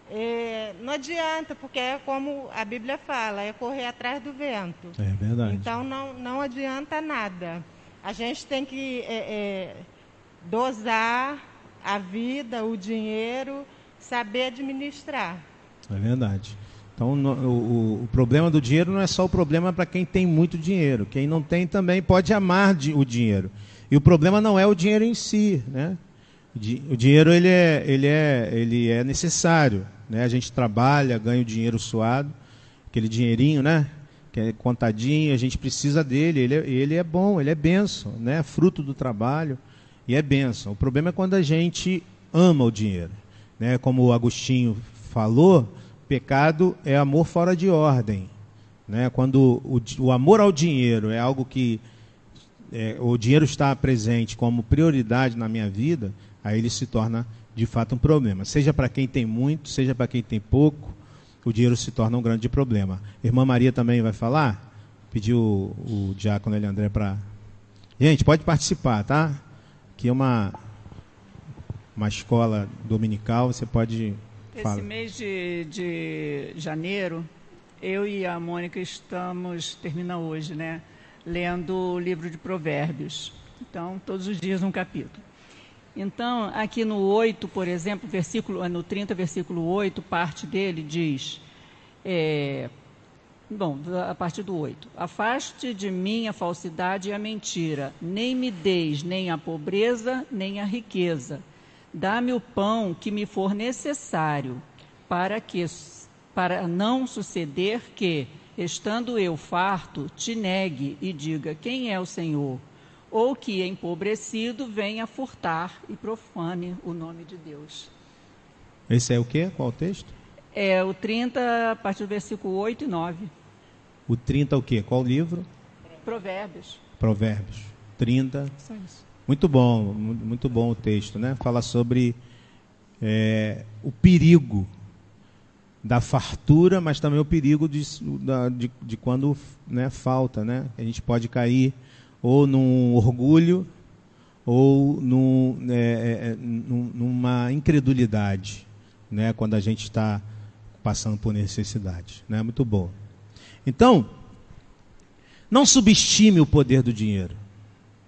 é, não adianta, porque é como a Bíblia fala, é correr atrás do vento. É verdade. Então não, não adianta nada. A gente tem que é, é, dosar a vida, o dinheiro, saber administrar. É verdade. Então, no, o, o, problema do dinheiro não é só o problema para quem tem muito dinheiro. Quem não tem também pode amar o dinheiro. E o problema não é o dinheiro em si, né? O dinheiro ele é, ele é, ele é necessário, né? A gente trabalha, ganha o dinheiro suado, aquele dinheirinho, né? Que é contadinho, a gente precisa dele. Ele é, ele é bom, ele é benção, né? Fruto do trabalho e é benção. O problema é quando a gente ama o dinheiro, né? Como o Agostinho falou, pecado é amor fora de ordem, né? Quando o, o amor ao dinheiro é algo que é, o dinheiro está presente como prioridade na minha vida, aí ele se torna de fato um problema. Seja para quem tem muito, seja para quem tem pouco, o dinheiro se torna um grande problema. Irmã Maria também vai falar? Pediu o, o diácono Eliandré para. Gente, pode participar, tá? Aqui é uma, uma escola dominical, você pode. Esse falar. mês de, de janeiro, eu e a Mônica estamos, termina hoje, né? Lendo o livro de Provérbios. Então, todos os dias um capítulo. Então, aqui no 8, por exemplo, versículo, no 30, versículo 8, parte dele diz, é, bom, a partir do 8, afaste de mim a falsidade e a mentira, nem me deis nem a pobreza, nem a riqueza. Dá-me o pão que me for necessário, para que para não suceder que, estando eu farto, te negue e diga: Quem é o Senhor? ou que, empobrecido, venha furtar e profane o nome de Deus. Esse é o quê? Qual o texto? É o 30, a partir do versículo 8 e 9. O 30 o quê? Qual livro? Provérbios. Provérbios. 30. Só isso. Muito bom, muito bom o texto, né? Fala sobre é, o perigo da fartura, mas também o perigo de, de, de quando né, falta, né? A gente pode cair ou num orgulho, ou num, é, é, é numa incredulidade, né, quando a gente está passando por necessidade. Né? Muito bom. Então, não subestime o poder do dinheiro.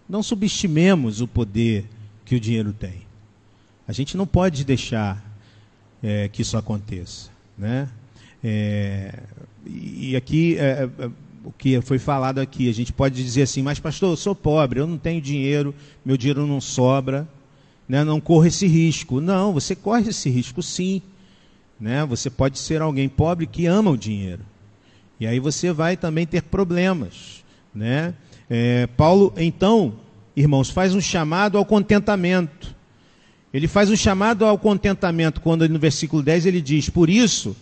Não subestimemos o poder que o dinheiro tem. A gente não pode deixar é, que isso aconteça. Né? É, e aqui é, é o que foi falado aqui. A gente pode dizer assim, mas pastor, eu sou pobre, eu não tenho dinheiro, meu dinheiro não sobra, né? não corro esse risco. Não, você corre esse risco sim. Né? Você pode ser alguém pobre que ama o dinheiro. E aí você vai também ter problemas. Né? É, Paulo, então, irmãos, faz um chamado ao contentamento. Ele faz um chamado ao contentamento quando no versículo 10 ele diz: Por isso.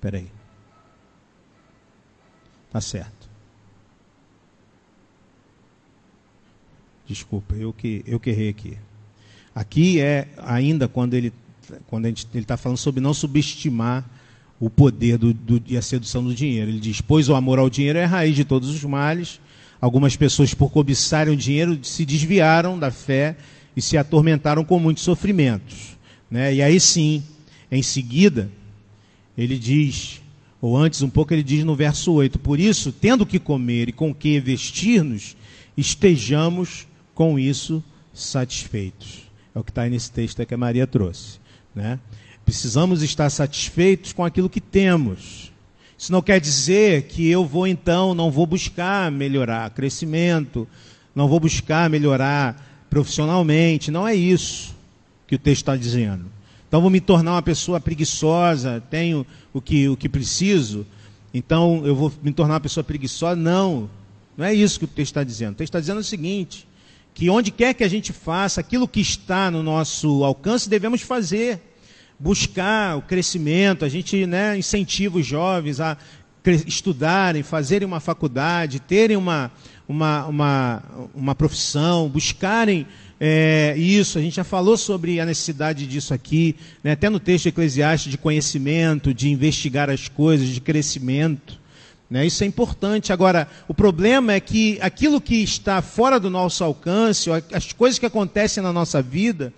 Peraí. Tá certo. Desculpa, eu que, eu que errei aqui. Aqui é ainda quando ele quando ele está falando sobre não subestimar o poder do, do, e a sedução do dinheiro. Ele diz: Pois o amor ao dinheiro é a raiz de todos os males. Algumas pessoas, por cobiçarem o dinheiro, se desviaram da fé e se atormentaram com muitos sofrimentos. Né? E aí sim, em seguida, ele diz: Ou antes um pouco ele diz no verso 8: Por isso, tendo que comer e com que vestir-nos, estejamos com isso satisfeitos. É o que está nesse texto que a Maria trouxe. Né? Precisamos estar satisfeitos com aquilo que temos. Isso não quer dizer que eu vou então, não vou buscar melhorar crescimento, não vou buscar melhorar profissionalmente. Não é isso que o texto está dizendo. Então vou me tornar uma pessoa preguiçosa, tenho o que, o que preciso, então eu vou me tornar uma pessoa preguiçosa. Não, não é isso que o texto está dizendo. O texto está dizendo o seguinte: que onde quer que a gente faça, aquilo que está no nosso alcance, devemos fazer. Buscar o crescimento, a gente né, incentiva os jovens a estudarem, fazerem uma faculdade, terem uma, uma, uma, uma profissão, buscarem é, isso. A gente já falou sobre a necessidade disso aqui, né, até no texto eclesiástico de conhecimento, de investigar as coisas, de crescimento. Né? Isso é importante. Agora, o problema é que aquilo que está fora do nosso alcance, as coisas que acontecem na nossa vida,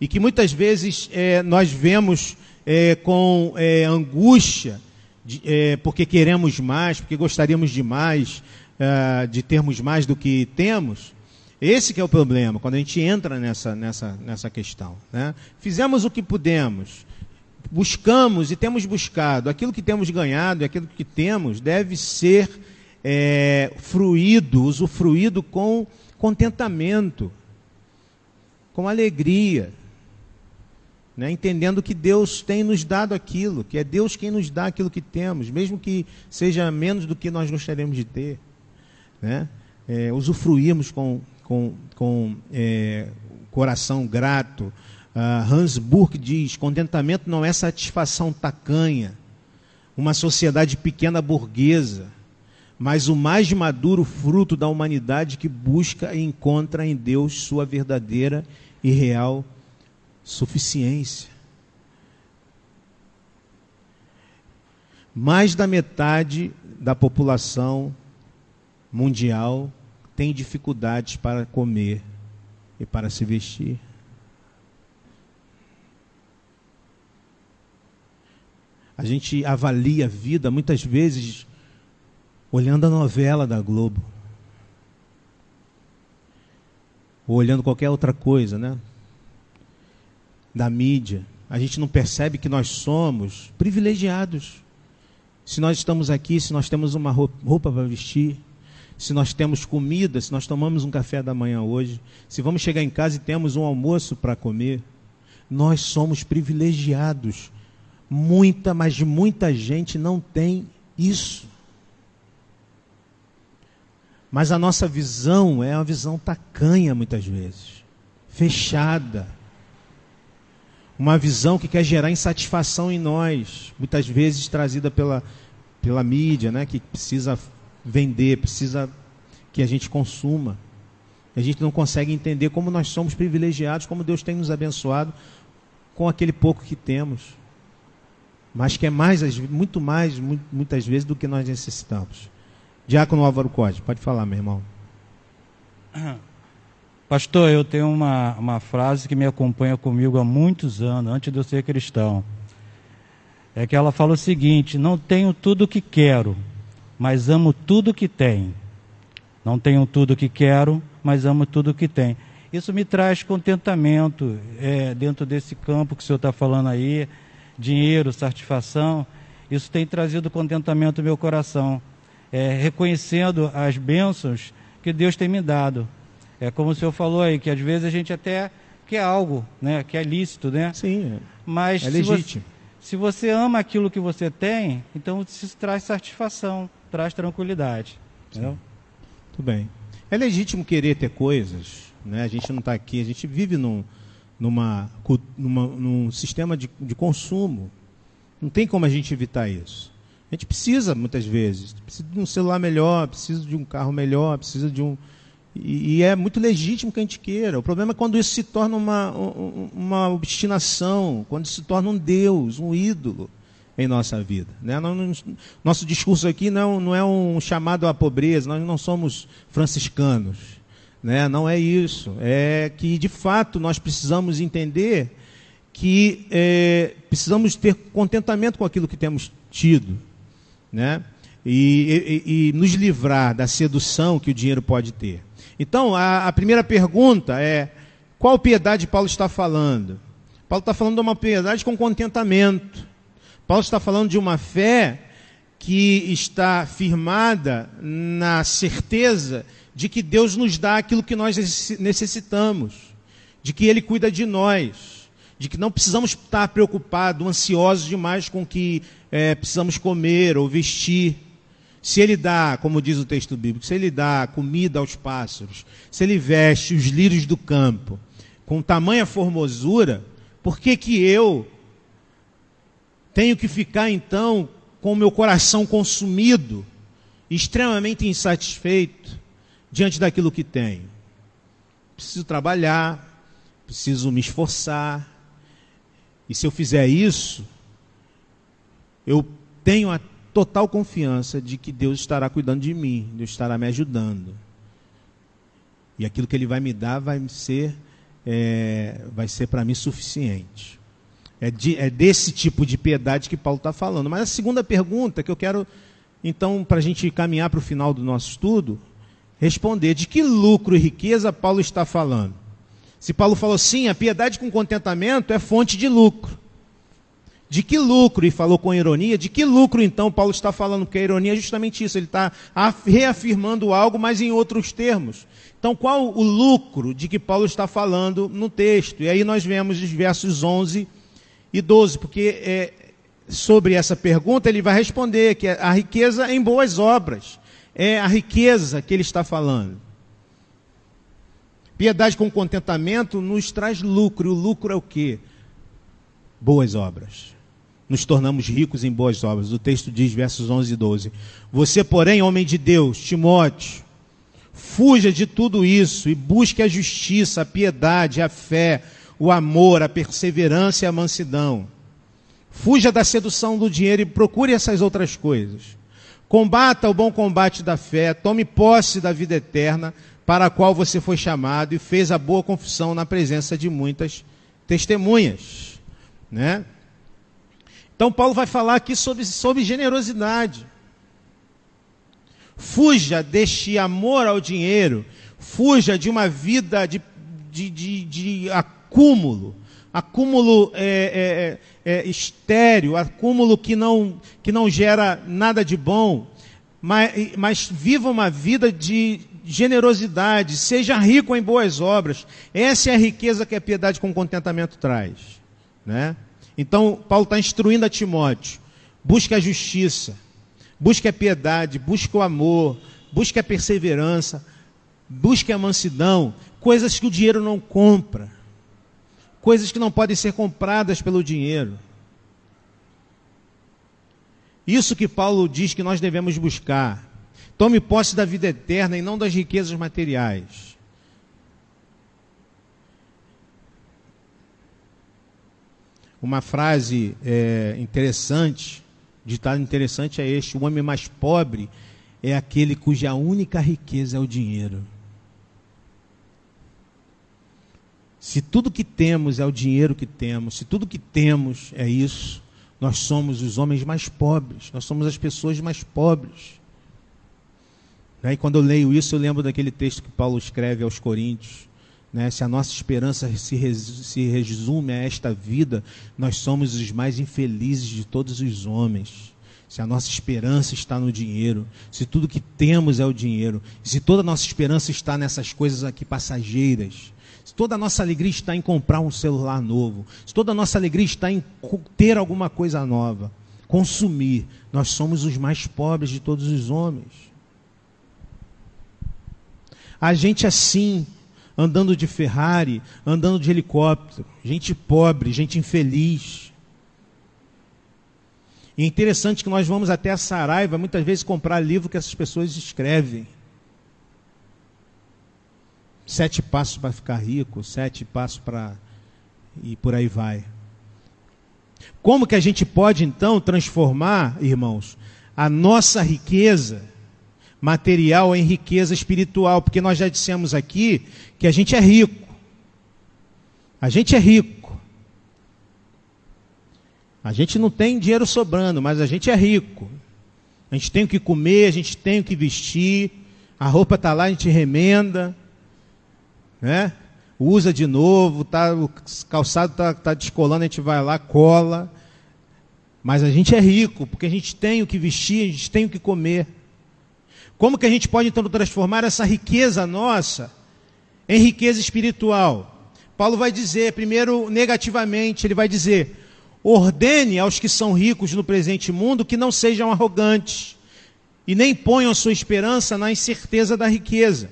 e que muitas vezes é, nós vemos é, com é, angústia, de, é, porque queremos mais, porque gostaríamos de mais, é, de termos mais do que temos. Esse que é o problema, quando a gente entra nessa, nessa, nessa questão. Né? Fizemos o que pudemos, buscamos e temos buscado, aquilo que temos ganhado e aquilo que temos deve ser é, fruído, usufruído com contentamento, com alegria, né? entendendo que Deus tem nos dado aquilo, que é Deus quem nos dá aquilo que temos, mesmo que seja menos do que nós gostaríamos de ter. Né? É, usufruirmos com, com, com é, coração grato, Uh, Hans Burke diz: contentamento não é satisfação tacanha, uma sociedade pequena burguesa, mas o mais maduro fruto da humanidade que busca e encontra em Deus sua verdadeira e real suficiência. Mais da metade da população mundial tem dificuldades para comer e para se vestir. A gente avalia a vida muitas vezes olhando a novela da Globo. Ou olhando qualquer outra coisa, né? Da mídia. A gente não percebe que nós somos privilegiados. Se nós estamos aqui, se nós temos uma roupa para vestir, se nós temos comida, se nós tomamos um café da manhã hoje, se vamos chegar em casa e temos um almoço para comer, nós somos privilegiados Muita, mas muita gente não tem isso. Mas a nossa visão é uma visão tacanha muitas vezes, fechada. Uma visão que quer gerar insatisfação em nós, muitas vezes trazida pela, pela mídia, né, que precisa vender, precisa que a gente consuma. A gente não consegue entender como nós somos privilegiados, como Deus tem nos abençoado com aquele pouco que temos mas que é mais, muito mais, muitas vezes, do que nós necessitamos. Diácono Álvaro Código, pode falar, meu irmão. Pastor, eu tenho uma, uma frase que me acompanha comigo há muitos anos, antes de eu ser cristão. É que ela fala o seguinte: Não tenho tudo o que quero, mas amo tudo o que tenho. Não tenho tudo o que quero, mas amo tudo o que tenho. Isso me traz contentamento é, dentro desse campo que o senhor está falando aí dinheiro, satisfação, isso tem trazido contentamento ao meu coração, é, reconhecendo as bênçãos que Deus tem me dado. É como o senhor falou aí, que às vezes a gente até quer algo, né, que é lícito, né? Sim, mas é legítimo. Se você, se você ama aquilo que você tem, então isso traz satisfação, traz tranquilidade. Entendeu? Tudo bem. É legítimo querer ter coisas, né? A gente não está aqui, a gente vive num, numa, numa, num sistema de, de consumo. Não tem como a gente evitar isso. A gente precisa, muitas vezes, precisa de um celular melhor, precisa de um carro melhor, precisa de um. E, é muito legítimo que a gente queira. O problema é quando isso se torna uma, uma obstinação, quando se torna um Deus, um ídolo em nossa vida. Né? Nosso discurso aqui não, não é um chamado à pobreza, nós não somos franciscanos. Né? Não é isso. É que, de fato, nós precisamos entender que é, precisamos ter contentamento com aquilo que temos tido. né? E, e, e, nos livrar da sedução que o dinheiro pode ter. Então, a, a primeira pergunta é: qual piedade Paulo está falando? Paulo está falando de uma piedade com contentamento. Paulo está falando de uma fé que está firmada na certeza de que Deus nos dá aquilo que nós necessitamos, de que Ele cuida de nós, de que não precisamos estar preocupados, ansiosos demais com o que é, precisamos comer ou vestir. Se Ele dá, como diz o texto bíblico, se Ele dá comida aos pássaros, se Ele veste os lírios do campo com tamanha formosura, por que, que eu tenho que ficar então com o meu coração consumido, extremamente insatisfeito diante daquilo que tenho. Preciso trabalhar, preciso me esforçar. E se eu fizer isso, eu tenho a total confiança de que Deus estará cuidando de mim, Deus estará me ajudando. E aquilo que Ele vai me dar vai ser, é, vai ser para mim suficiente. É, de, é desse tipo de piedade que Paulo está falando. Mas a segunda pergunta que eu quero, então, para a gente caminhar para o final do nosso estudo, responder: de que lucro e riqueza Paulo está falando? Se Paulo falou sim, a piedade com contentamento é fonte de lucro. De que lucro, e falou com ironia, de que lucro então Paulo está falando? Porque a ironia é justamente isso, ele está reafirmando algo, mas em outros termos. Então, qual o lucro de que Paulo está falando no texto? E aí nós vemos os versos 11 e 12, porque é, sobre essa pergunta ele vai responder que a riqueza em boas obras. É a riqueza que ele está falando. Piedade com contentamento nos traz lucro. E o lucro é o quê? Boas obras. Nos tornamos ricos em boas obras. O texto diz, versos 11 e 12. Você, porém, homem de Deus, Timóteo, fuja de tudo isso e busque a justiça, a piedade, a fé, o amor, a perseverança e a mansidão. Fuja da sedução do dinheiro e procure essas outras coisas. Combata o bom combate da fé, tome posse da vida eterna, para a qual você foi chamado e fez a boa confissão na presença de muitas testemunhas. Né? Então, Paulo vai falar aqui sobre, sobre generosidade. Fuja deste amor ao dinheiro, fuja de uma vida de, de, de, de acúmulo, acúmulo é, é, é, é, estéreo, acúmulo que não, que não gera nada de bom, mas, mas viva uma vida de generosidade, seja rico em boas obras. Essa é a riqueza que a piedade com contentamento traz. Né? Então, Paulo está instruindo a Timóteo: busque a justiça, busque a piedade, busque o amor, busque a perseverança, busque a mansidão, coisas que o dinheiro não compra coisas que não podem ser compradas pelo dinheiro. Isso que Paulo diz que nós devemos buscar. Tome posse da vida eterna e não das riquezas materiais. Uma frase é, interessante, ditado interessante é este: o homem mais pobre é aquele cuja única riqueza é o dinheiro. Se tudo que temos é o dinheiro que temos, se tudo que temos é isso, nós somos os homens mais pobres, nós somos as pessoas mais pobres. Né? E quando eu leio isso, eu lembro daquele texto que Paulo escreve aos Coríntios. Né? Se a nossa esperança se, resume a esta vida, nós somos os mais infelizes de todos os homens. Se a nossa esperança está no dinheiro, se tudo que temos é o dinheiro, se toda a nossa esperança está nessas coisas aqui passageiras, se toda a nossa alegria está em comprar um celular novo, se toda a nossa alegria está em ter alguma coisa nova, consumir, nós somos os mais pobres de todos os homens. A gente assim, andando de Ferrari, andando de helicóptero, gente pobre, gente infeliz. E é interessante que nós vamos até a Saraiva muitas vezes comprar livro que essas pessoas escrevem. Sete passos para ficar rico, sete passos para. e por aí vai. Como que a gente pode então transformar, irmãos, a nossa riqueza material em riqueza espiritual? Porque nós já dissemos aqui que a gente é rico. A gente é rico. A gente não tem dinheiro sobrando, mas a gente é rico. A gente tem o que comer, a gente tem o que vestir, a roupa está lá, a gente remenda, né? usa de novo, tá, o calçado está tá descolando, a gente vai lá, cola. Mas a gente é rico, porque a gente tem o que vestir, a gente tem o que comer. Como que a gente pode então transformar essa riqueza nossa em riqueza espiritual? Paulo vai dizer, primeiro negativamente, ele vai dizer: ordene aos que são ricos no presente mundo que não sejam arrogantes e nem ponham sua esperança na incerteza da riqueza.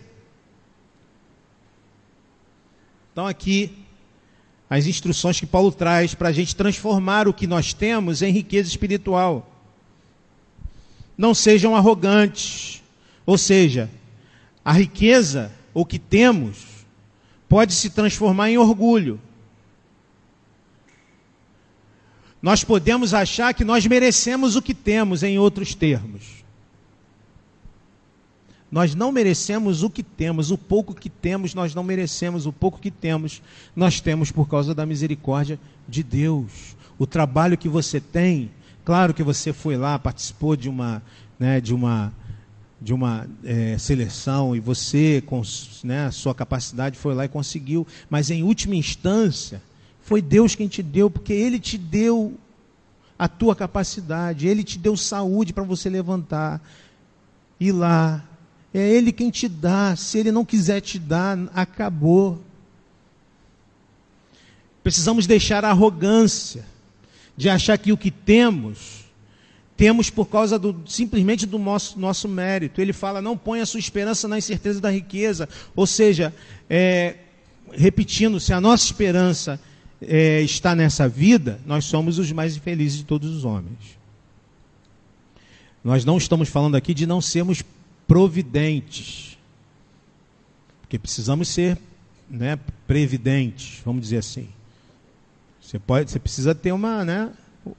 Então, aqui, as instruções que Paulo traz para a gente transformar o que nós temos em riqueza espiritual. Não sejam arrogantes, ou seja, a riqueza, o que temos, pode se transformar em orgulho. Nós podemos achar que nós merecemos o que temos, em outros termos. Nós não merecemos o que temos, o pouco que temos, nós não merecemos, o pouco que temos, nós temos por causa da misericórdia de Deus. O trabalho que você tem, claro que você foi lá, participou de uma, né, de uma, de uma é, seleção e você, com né, a sua capacidade, foi lá e conseguiu, mas em última instância, foi Deus quem te deu, porque Ele te deu a tua capacidade, Ele te deu saúde para você levantar, ir lá, é Ele quem te dá. Se Ele não quiser te dar, acabou. Precisamos deixar a arrogância de achar que o que temos, temos por causa do, simplesmente do nosso, nosso mérito. Ele fala: não ponha a sua esperança na incerteza da riqueza. Ou seja, é, repetindo, se a nossa esperança é, está nessa vida, nós somos os mais infelizes de todos os homens. Nós não estamos falando aqui de não sermos providentes. Porque precisamos ser né, previdentes, vamos dizer assim. Você, pode, você precisa ter uma, né,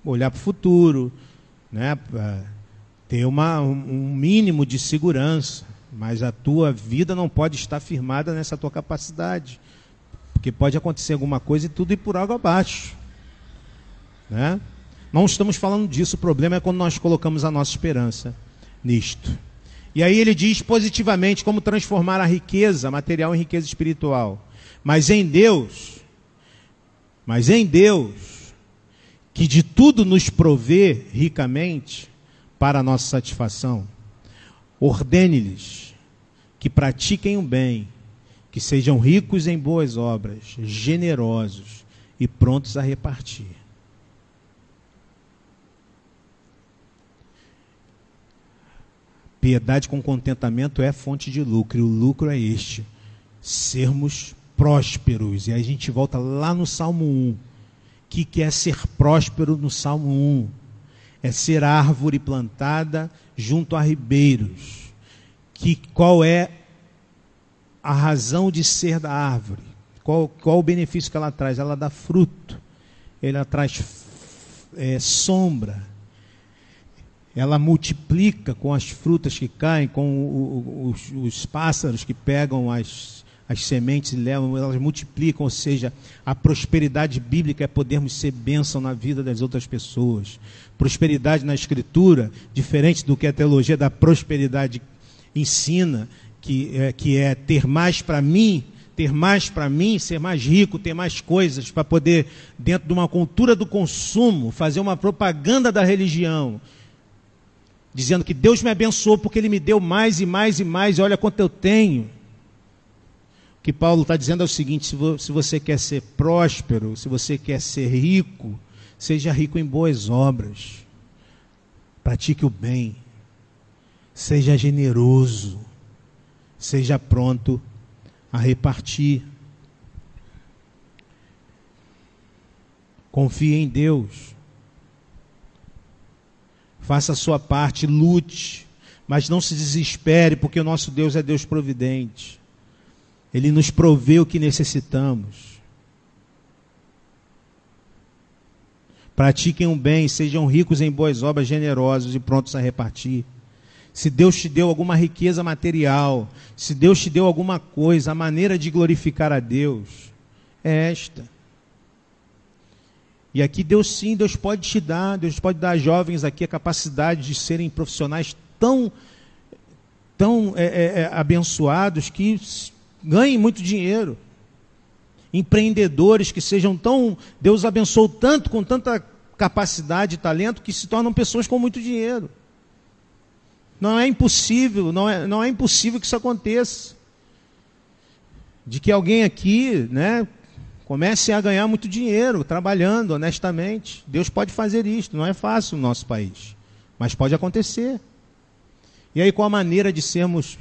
olhar para o futuro, né, ter uma, um mínimo de segurança, mas a tua vida não pode estar firmada nessa tua capacidade, porque pode acontecer alguma coisa e tudo ir por água abaixo. Né? Não estamos falando disso, o problema é quando nós colocamos a nossa esperança nisto. E aí ele diz positivamente como transformar a riqueza material em riqueza espiritual. Mas em Deus, mas em Deus, que de tudo nos provê ricamente para a nossa satisfação, ordene-lhes que pratiquem o bem, que sejam ricos em boas obras, generosos e prontos a repartir. Piedade com contentamento é fonte de lucro, e o lucro é este: sermos prósperos. E aí a gente volta lá no Salmo 1. Que, que é ser próspero no Salmo 1? É ser árvore plantada junto a ribeiros. Que, qual é a razão de ser da árvore? Qual, qual o benefício que ela traz? Ela dá fruto, ela traz é, sombra, ela multiplica com as frutas que caem, com os, os pássaros que pegam as, as sementes levam, elas multiplicam, ou seja, a prosperidade bíblica é podermos ser bênção na vida das outras pessoas. Prosperidade na Escritura, diferente do que a teologia da prosperidade ensina, que é, que é ter mais para mim, ter mais para mim, ser mais rico, ter mais coisas, para poder, dentro de uma cultura do consumo, fazer uma propaganda da religião dizendo que Deus me abençoou porque Ele me deu mais e mais e mais, e olha quanto eu tenho. Que Paulo está dizendo é o seguinte: se você quer ser próspero, se você quer ser rico, seja rico em boas obras, pratique o bem, seja generoso, seja pronto a repartir. Confie em Deus. Faça a sua parte, lute, mas não se desespere, porque o nosso Deus é Deus providente. Ele nos provê o que necessitamos. Pratiquem o bem, sejam ricos em boas obras, generosos e prontos a repartir. Se Deus te deu alguma riqueza material, se Deus te deu alguma coisa, a maneira de glorificar a Deus é esta. E aqui Deus sim, Deus pode te dar, Deus pode dar a jovens aqui a capacidade de serem profissionais tão, tão é, é, é abençoados que ganhem muito dinheiro. Empreendedores que sejam tão. Deus abençoou tanto, com tanta capacidade e talento, que se tornam pessoas com muito dinheiro. Não é impossível, não é, não é impossível que isso aconteça. De que alguém aqui, né, comece a ganhar muito dinheiro trabalhando honestamente. Deus pode fazer isto, não é fácil no nosso país, mas pode acontecer. E aí, qual a maneira de sermos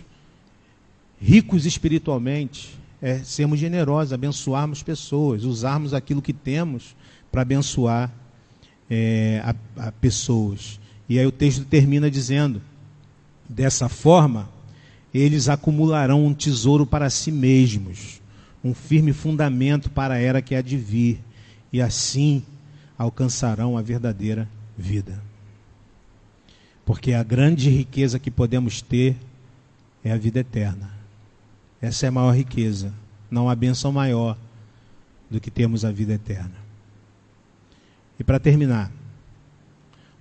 ricos espiritualmente? É sermos generosos, abençoarmos pessoas, usarmos aquilo que temos para abençoar é, a, a pessoas. E aí o texto termina dizendo: Dessa forma, eles acumularão um tesouro para si mesmos, um firme fundamento para a era que há de vir, e assim alcançarão a verdadeira vida. Porque a grande riqueza que podemos ter é a vida eterna. Essa é a maior riqueza. Não há bênção maior do que termos a vida eterna. E para terminar,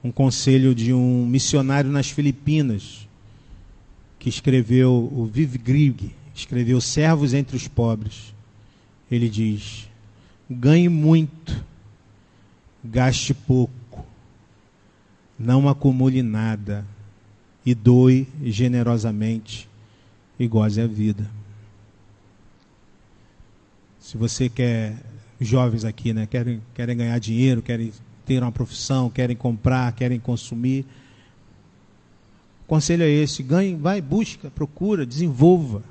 um conselho de um missionário nas Filipinas, que escreveu o Viv Grieg, escreveu Servos entre os Pobres. Ele diz: ganhe muito, gaste pouco, não acumule nada e doe generosamente e goze a vida. Se você quer, jovens aqui, né, querem, querem ganhar dinheiro, querem ter uma profissão, querem comprar, querem consumir, conselho é esse: ganhe, vai, busca, procura, desenvolva.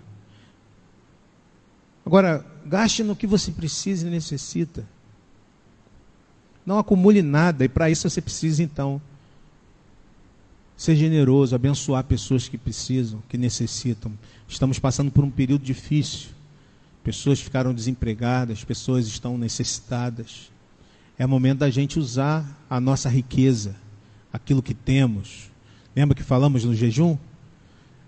Agora, gaste no que você precisa e necessita. Não acumule nada, e para isso você precisa, então, ser generoso, abençoar pessoas que precisam, que necessitam. Estamos passando por um período difícil. Pessoas ficaram desempregadas, pessoas estão necessitadas. É momento da gente usar a nossa riqueza, aquilo que temos, Lembra que falamos no jejum?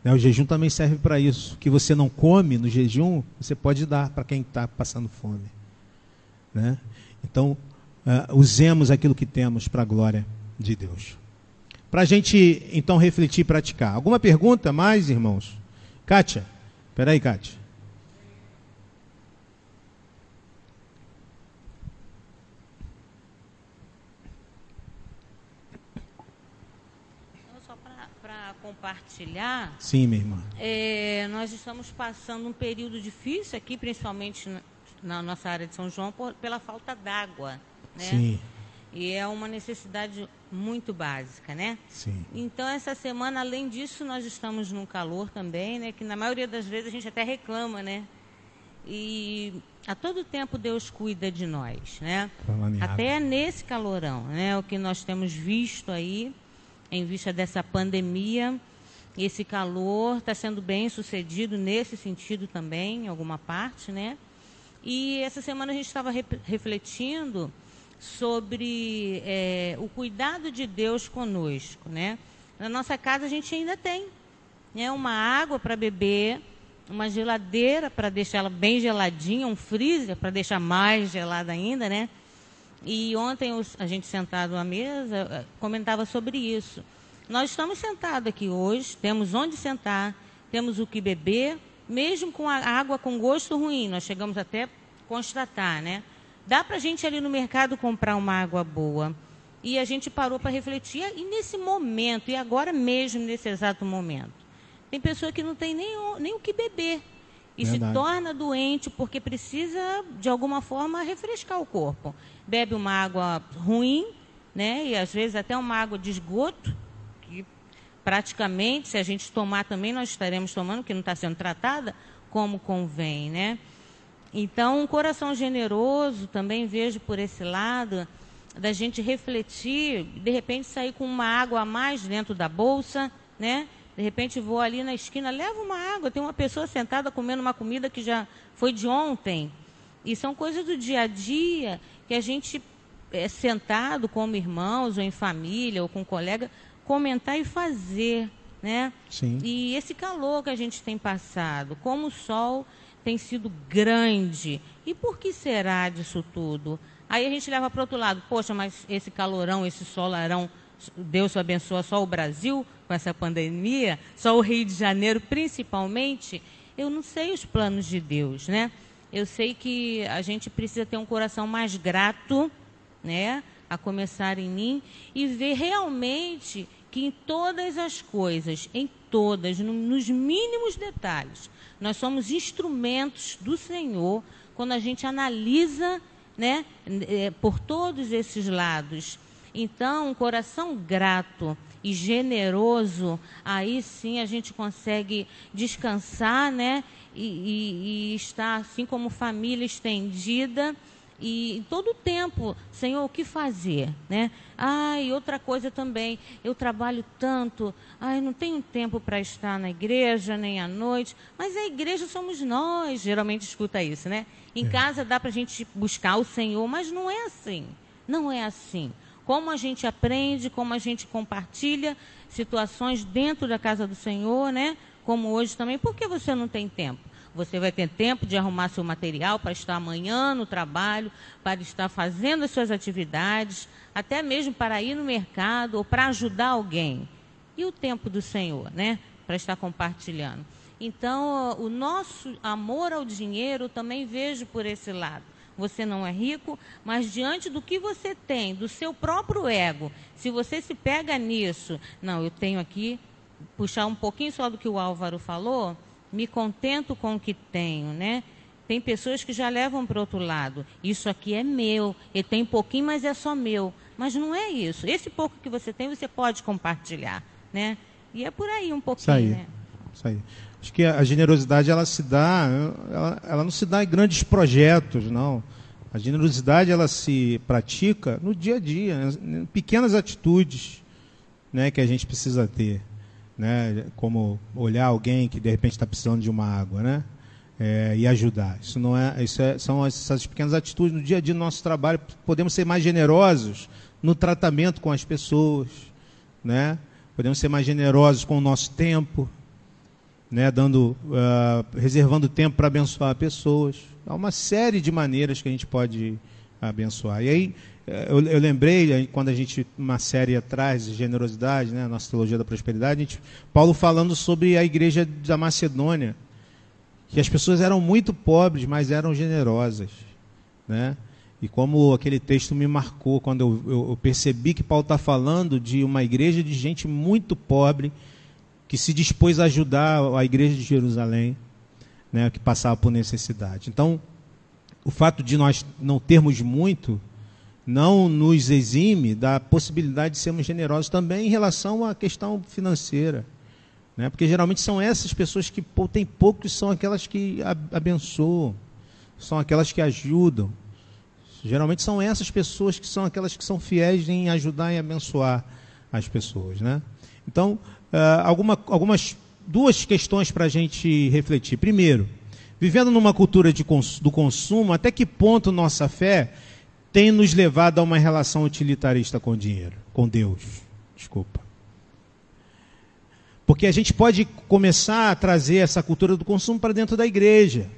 Né, o jejum também serve para isso. O que você não come no jejum, você pode dar para quem está passando fome. Né? Então, uh, usemos aquilo que temos para a glória de Deus. Para a gente, então, refletir e praticar. Alguma pergunta mais, irmãos? Kátia? Espera aí, Kátia. Compartilhar. Sim, minha irmã. É, nós estamos passando um período difícil aqui, principalmente na nossa área de São João, por, pela falta d'água. Né? Sim. E é uma necessidade muito básica, né? Sim. Então, essa semana, além disso, nós estamos num calor também, né? Que na maioria das vezes a gente até reclama, né? E a todo tempo Deus cuida de nós, né? Até nesse calorão, né? O que nós temos visto aí, em vista dessa pandemia, esse calor está sendo bem sucedido nesse sentido também, em alguma parte, né? E essa semana a gente estava re refletindo sobre é, o cuidado de Deus conosco, né? Na nossa casa a gente ainda tem né, uma água para beber, uma geladeira para deixar ela bem geladinha, um freezer para deixar mais gelada ainda, né? E ontem a gente sentado à mesa eh, comentava sobre isso. Nós estamos sentados aqui hoje, temos onde sentar, temos o que beber, mesmo com a água com gosto ruim, nós chegamos até a constatar, né? Dá para a gente ali no mercado comprar uma água boa. E a gente parou para refletir, e nesse momento, e agora mesmo, nesse exato momento, tem pessoa que não tem nem o, nem o que beber. E Verdade. se torna doente porque precisa, de alguma forma, refrescar o corpo. Bebe uma água ruim, né? E às vezes até uma água de esgoto, praticamente, se a gente tomar também, nós estaremos tomando, que não está sendo tratada como convém, né? Então, um coração generoso, também vejo por esse lado, da gente refletir, de repente sair com uma água a mais dentro da bolsa, né? De repente vou ali na esquina, levo uma água, tem uma pessoa sentada comendo uma comida que já foi de ontem. E são coisas do dia a dia que a gente é sentado como irmãos ou em família ou com um colega, comentar e fazer, né? Sim. E esse calor que a gente tem passado, como o sol tem sido grande. E por que será disso tudo? Aí a gente leva para o outro lado, poxa, mas esse calorão, esse solarão, Deus abençoa só o Brasil com essa pandemia, só o Rio de Janeiro principalmente. Eu não sei os planos de Deus, né? Eu sei que a gente precisa ter um coração mais grato, né? A começar em mim e ver realmente que em todas as coisas, em todas, no, nos mínimos detalhes, nós somos instrumentos do Senhor quando a gente analisa né, é, por todos esses lados. Então, um coração grato e generoso, aí sim a gente consegue descansar, né? E, e, e estar assim como família estendida e em todo o tempo, Senhor, o que fazer, né? Ah, e outra coisa também, eu trabalho tanto, ai, não tenho tempo para estar na igreja, nem à noite, mas a igreja somos nós, geralmente escuta isso, né? Em é. casa dá para a gente buscar o Senhor, mas não é assim, não é assim. Como a gente aprende, como a gente compartilha situações dentro da casa do Senhor, né? Como hoje também, por que você não tem tempo? Você vai ter tempo de arrumar seu material para estar amanhã no trabalho, para estar fazendo as suas atividades, até mesmo para ir no mercado ou para ajudar alguém. E o tempo do Senhor, né? Para estar compartilhando. Então, o nosso amor ao dinheiro também vejo por esse lado. Você não é rico, mas diante do que você tem, do seu próprio ego, se você se pega nisso, não, eu tenho aqui, puxar um pouquinho só do que o Álvaro falou, me contento com o que tenho, né? Tem pessoas que já levam para o outro lado. Isso aqui é meu. Ele tem pouquinho, mas é só meu. Mas não é isso. Esse pouco que você tem, você pode compartilhar, né? E é por aí um pouquinho, isso aí, né? Isso aí. Acho que a generosidade ela se dá, ela, ela não se dá em grandes projetos, não. A generosidade ela se pratica no dia a dia, em pequenas atitudes, né, que a gente precisa ter né? Como olhar alguém que de repente está precisando de uma água, né? É, e ajudar. Isso não é, isso é, são essas pequenas atitudes no dia a dia do nosso trabalho. Podemos ser mais generosos no tratamento com as pessoas, né? Podemos ser mais generosos com o nosso tempo, né? Dando, uh, reservando tempo para abençoar pessoas. Há uma série de maneiras que a gente pode abençoar. E aí é, eu, eu, lembrei, quando a gente, uma série atrás, de generosidade, né, nossa teologia da prosperidade, gente, Paulo falando sobre a igreja da Macedônia, que as pessoas eram muito pobres, mas eram generosas. Né? E como aquele texto me marcou, quando eu, eu, eu percebi que Paulo está falando de uma igreja de gente muito pobre, que se dispôs a ajudar a igreja de Jerusalém, né, que passava por necessidade. Então, o fato de nós não termos muito não nos exime da possibilidade de sermos generosos também em relação à questão financeira. Né? Porque geralmente são essas pessoas que têm pouco que são aquelas que abençoam, são aquelas que ajudam. Geralmente são essas pessoas que são aquelas que são fiéis em ajudar e abençoar as pessoas. Né? Então, uh, alguma, algumas duas questões para a gente refletir. Primeiro, vivendo numa cultura cons do consumo, até que ponto nossa fé tem nos levado a uma relação utilitarista com dinheiro, com Deus. Desculpa. Porque a gente pode começar a trazer essa cultura do consumo para dentro da igreja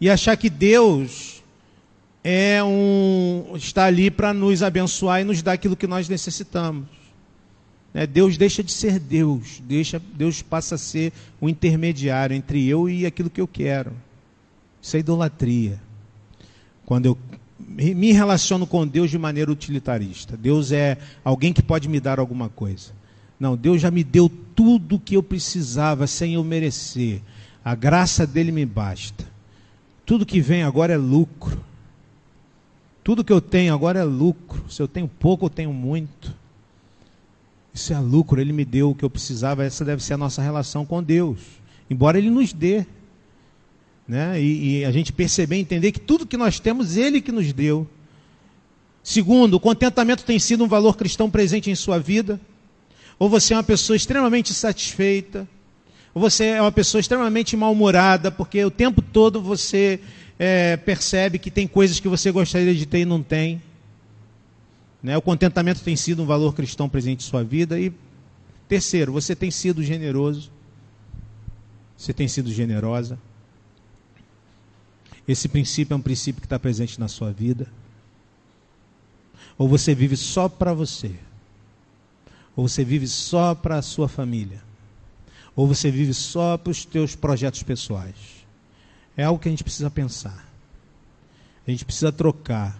e achar que Deus é um está ali para nos abençoar e nos dar aquilo que nós necessitamos. É, Deus deixa de ser Deus, deixa, Deus passa a ser o intermediário entre eu e aquilo que eu quero. Isso é idolatria. Quando eu me relaciono com Deus de maneira utilitarista. Deus é alguém que pode me dar alguma coisa. Não, Deus já me deu tudo o que eu precisava sem eu merecer. A graça dele me basta. Tudo que vem agora é lucro. Tudo que eu tenho agora é lucro. Se eu tenho pouco, eu tenho muito. Isso é lucro, ele me deu o que eu precisava. Essa deve ser a nossa relação com Deus. Embora ele nos dê né? E, e, a gente perceber e entender que tudo que nós temos, Ele que nos deu. Segundo, o contentamento tem sido um valor cristão presente em sua vida. Ou você é uma pessoa extremamente satisfeita, ou você é uma pessoa extremamente mal-humorada, porque o tempo todo você é, percebe que tem coisas que você gostaria de ter e não tem. Né? O contentamento tem sido um valor cristão presente em sua vida. E terceiro, você tem sido generoso, você tem sido generosa. Esse princípio é um princípio que está presente na sua vida. Ou você vive só para você? Ou você vive só para a sua família? Ou você vive só para os teus projetos pessoais? É algo que a gente precisa pensar. A gente precisa trocar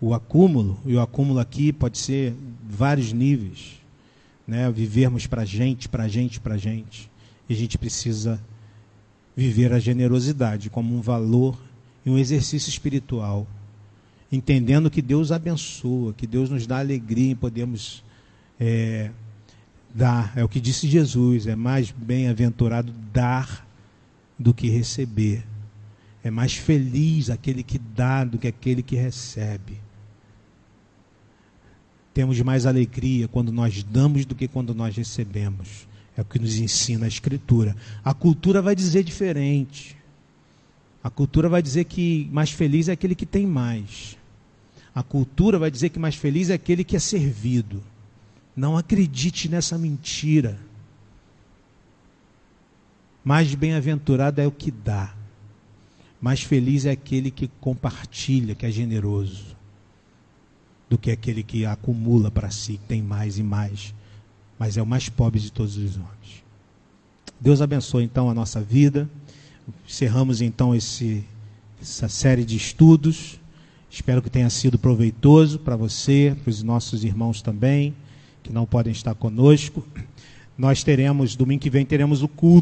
o acúmulo, e o acúmulo aqui pode ser vários níveis, né? vivermos para gente, para gente, para gente. E a gente precisa viver a generosidade como um valor e um exercício espiritual, entendendo que Deus abençoa, que Deus nos dá alegria em podermos é, dar. É o que disse Jesus: é mais bem-aventurado dar do que receber. É mais feliz aquele que dá do que aquele que recebe. Temos mais alegria quando nós damos do que quando nós recebemos. É o que nos ensina a Escritura. A cultura vai dizer diferente. A cultura vai dizer que mais feliz é aquele que tem mais. A cultura vai dizer que mais feliz é aquele que é servido. Não acredite nessa mentira. Mais bem-aventurado é o que dá. Mais feliz é aquele que compartilha, que é generoso, do que aquele que acumula para si, tem mais e mais, mas é o mais pobre de todos os homens. Deus abençoe então a nossa vida. Encerramos então esse, essa série de estudos. Espero que tenha sido proveitoso para você, para os nossos irmãos também que não podem estar conosco. Nós teremos, domingo que vem, teremos o culto.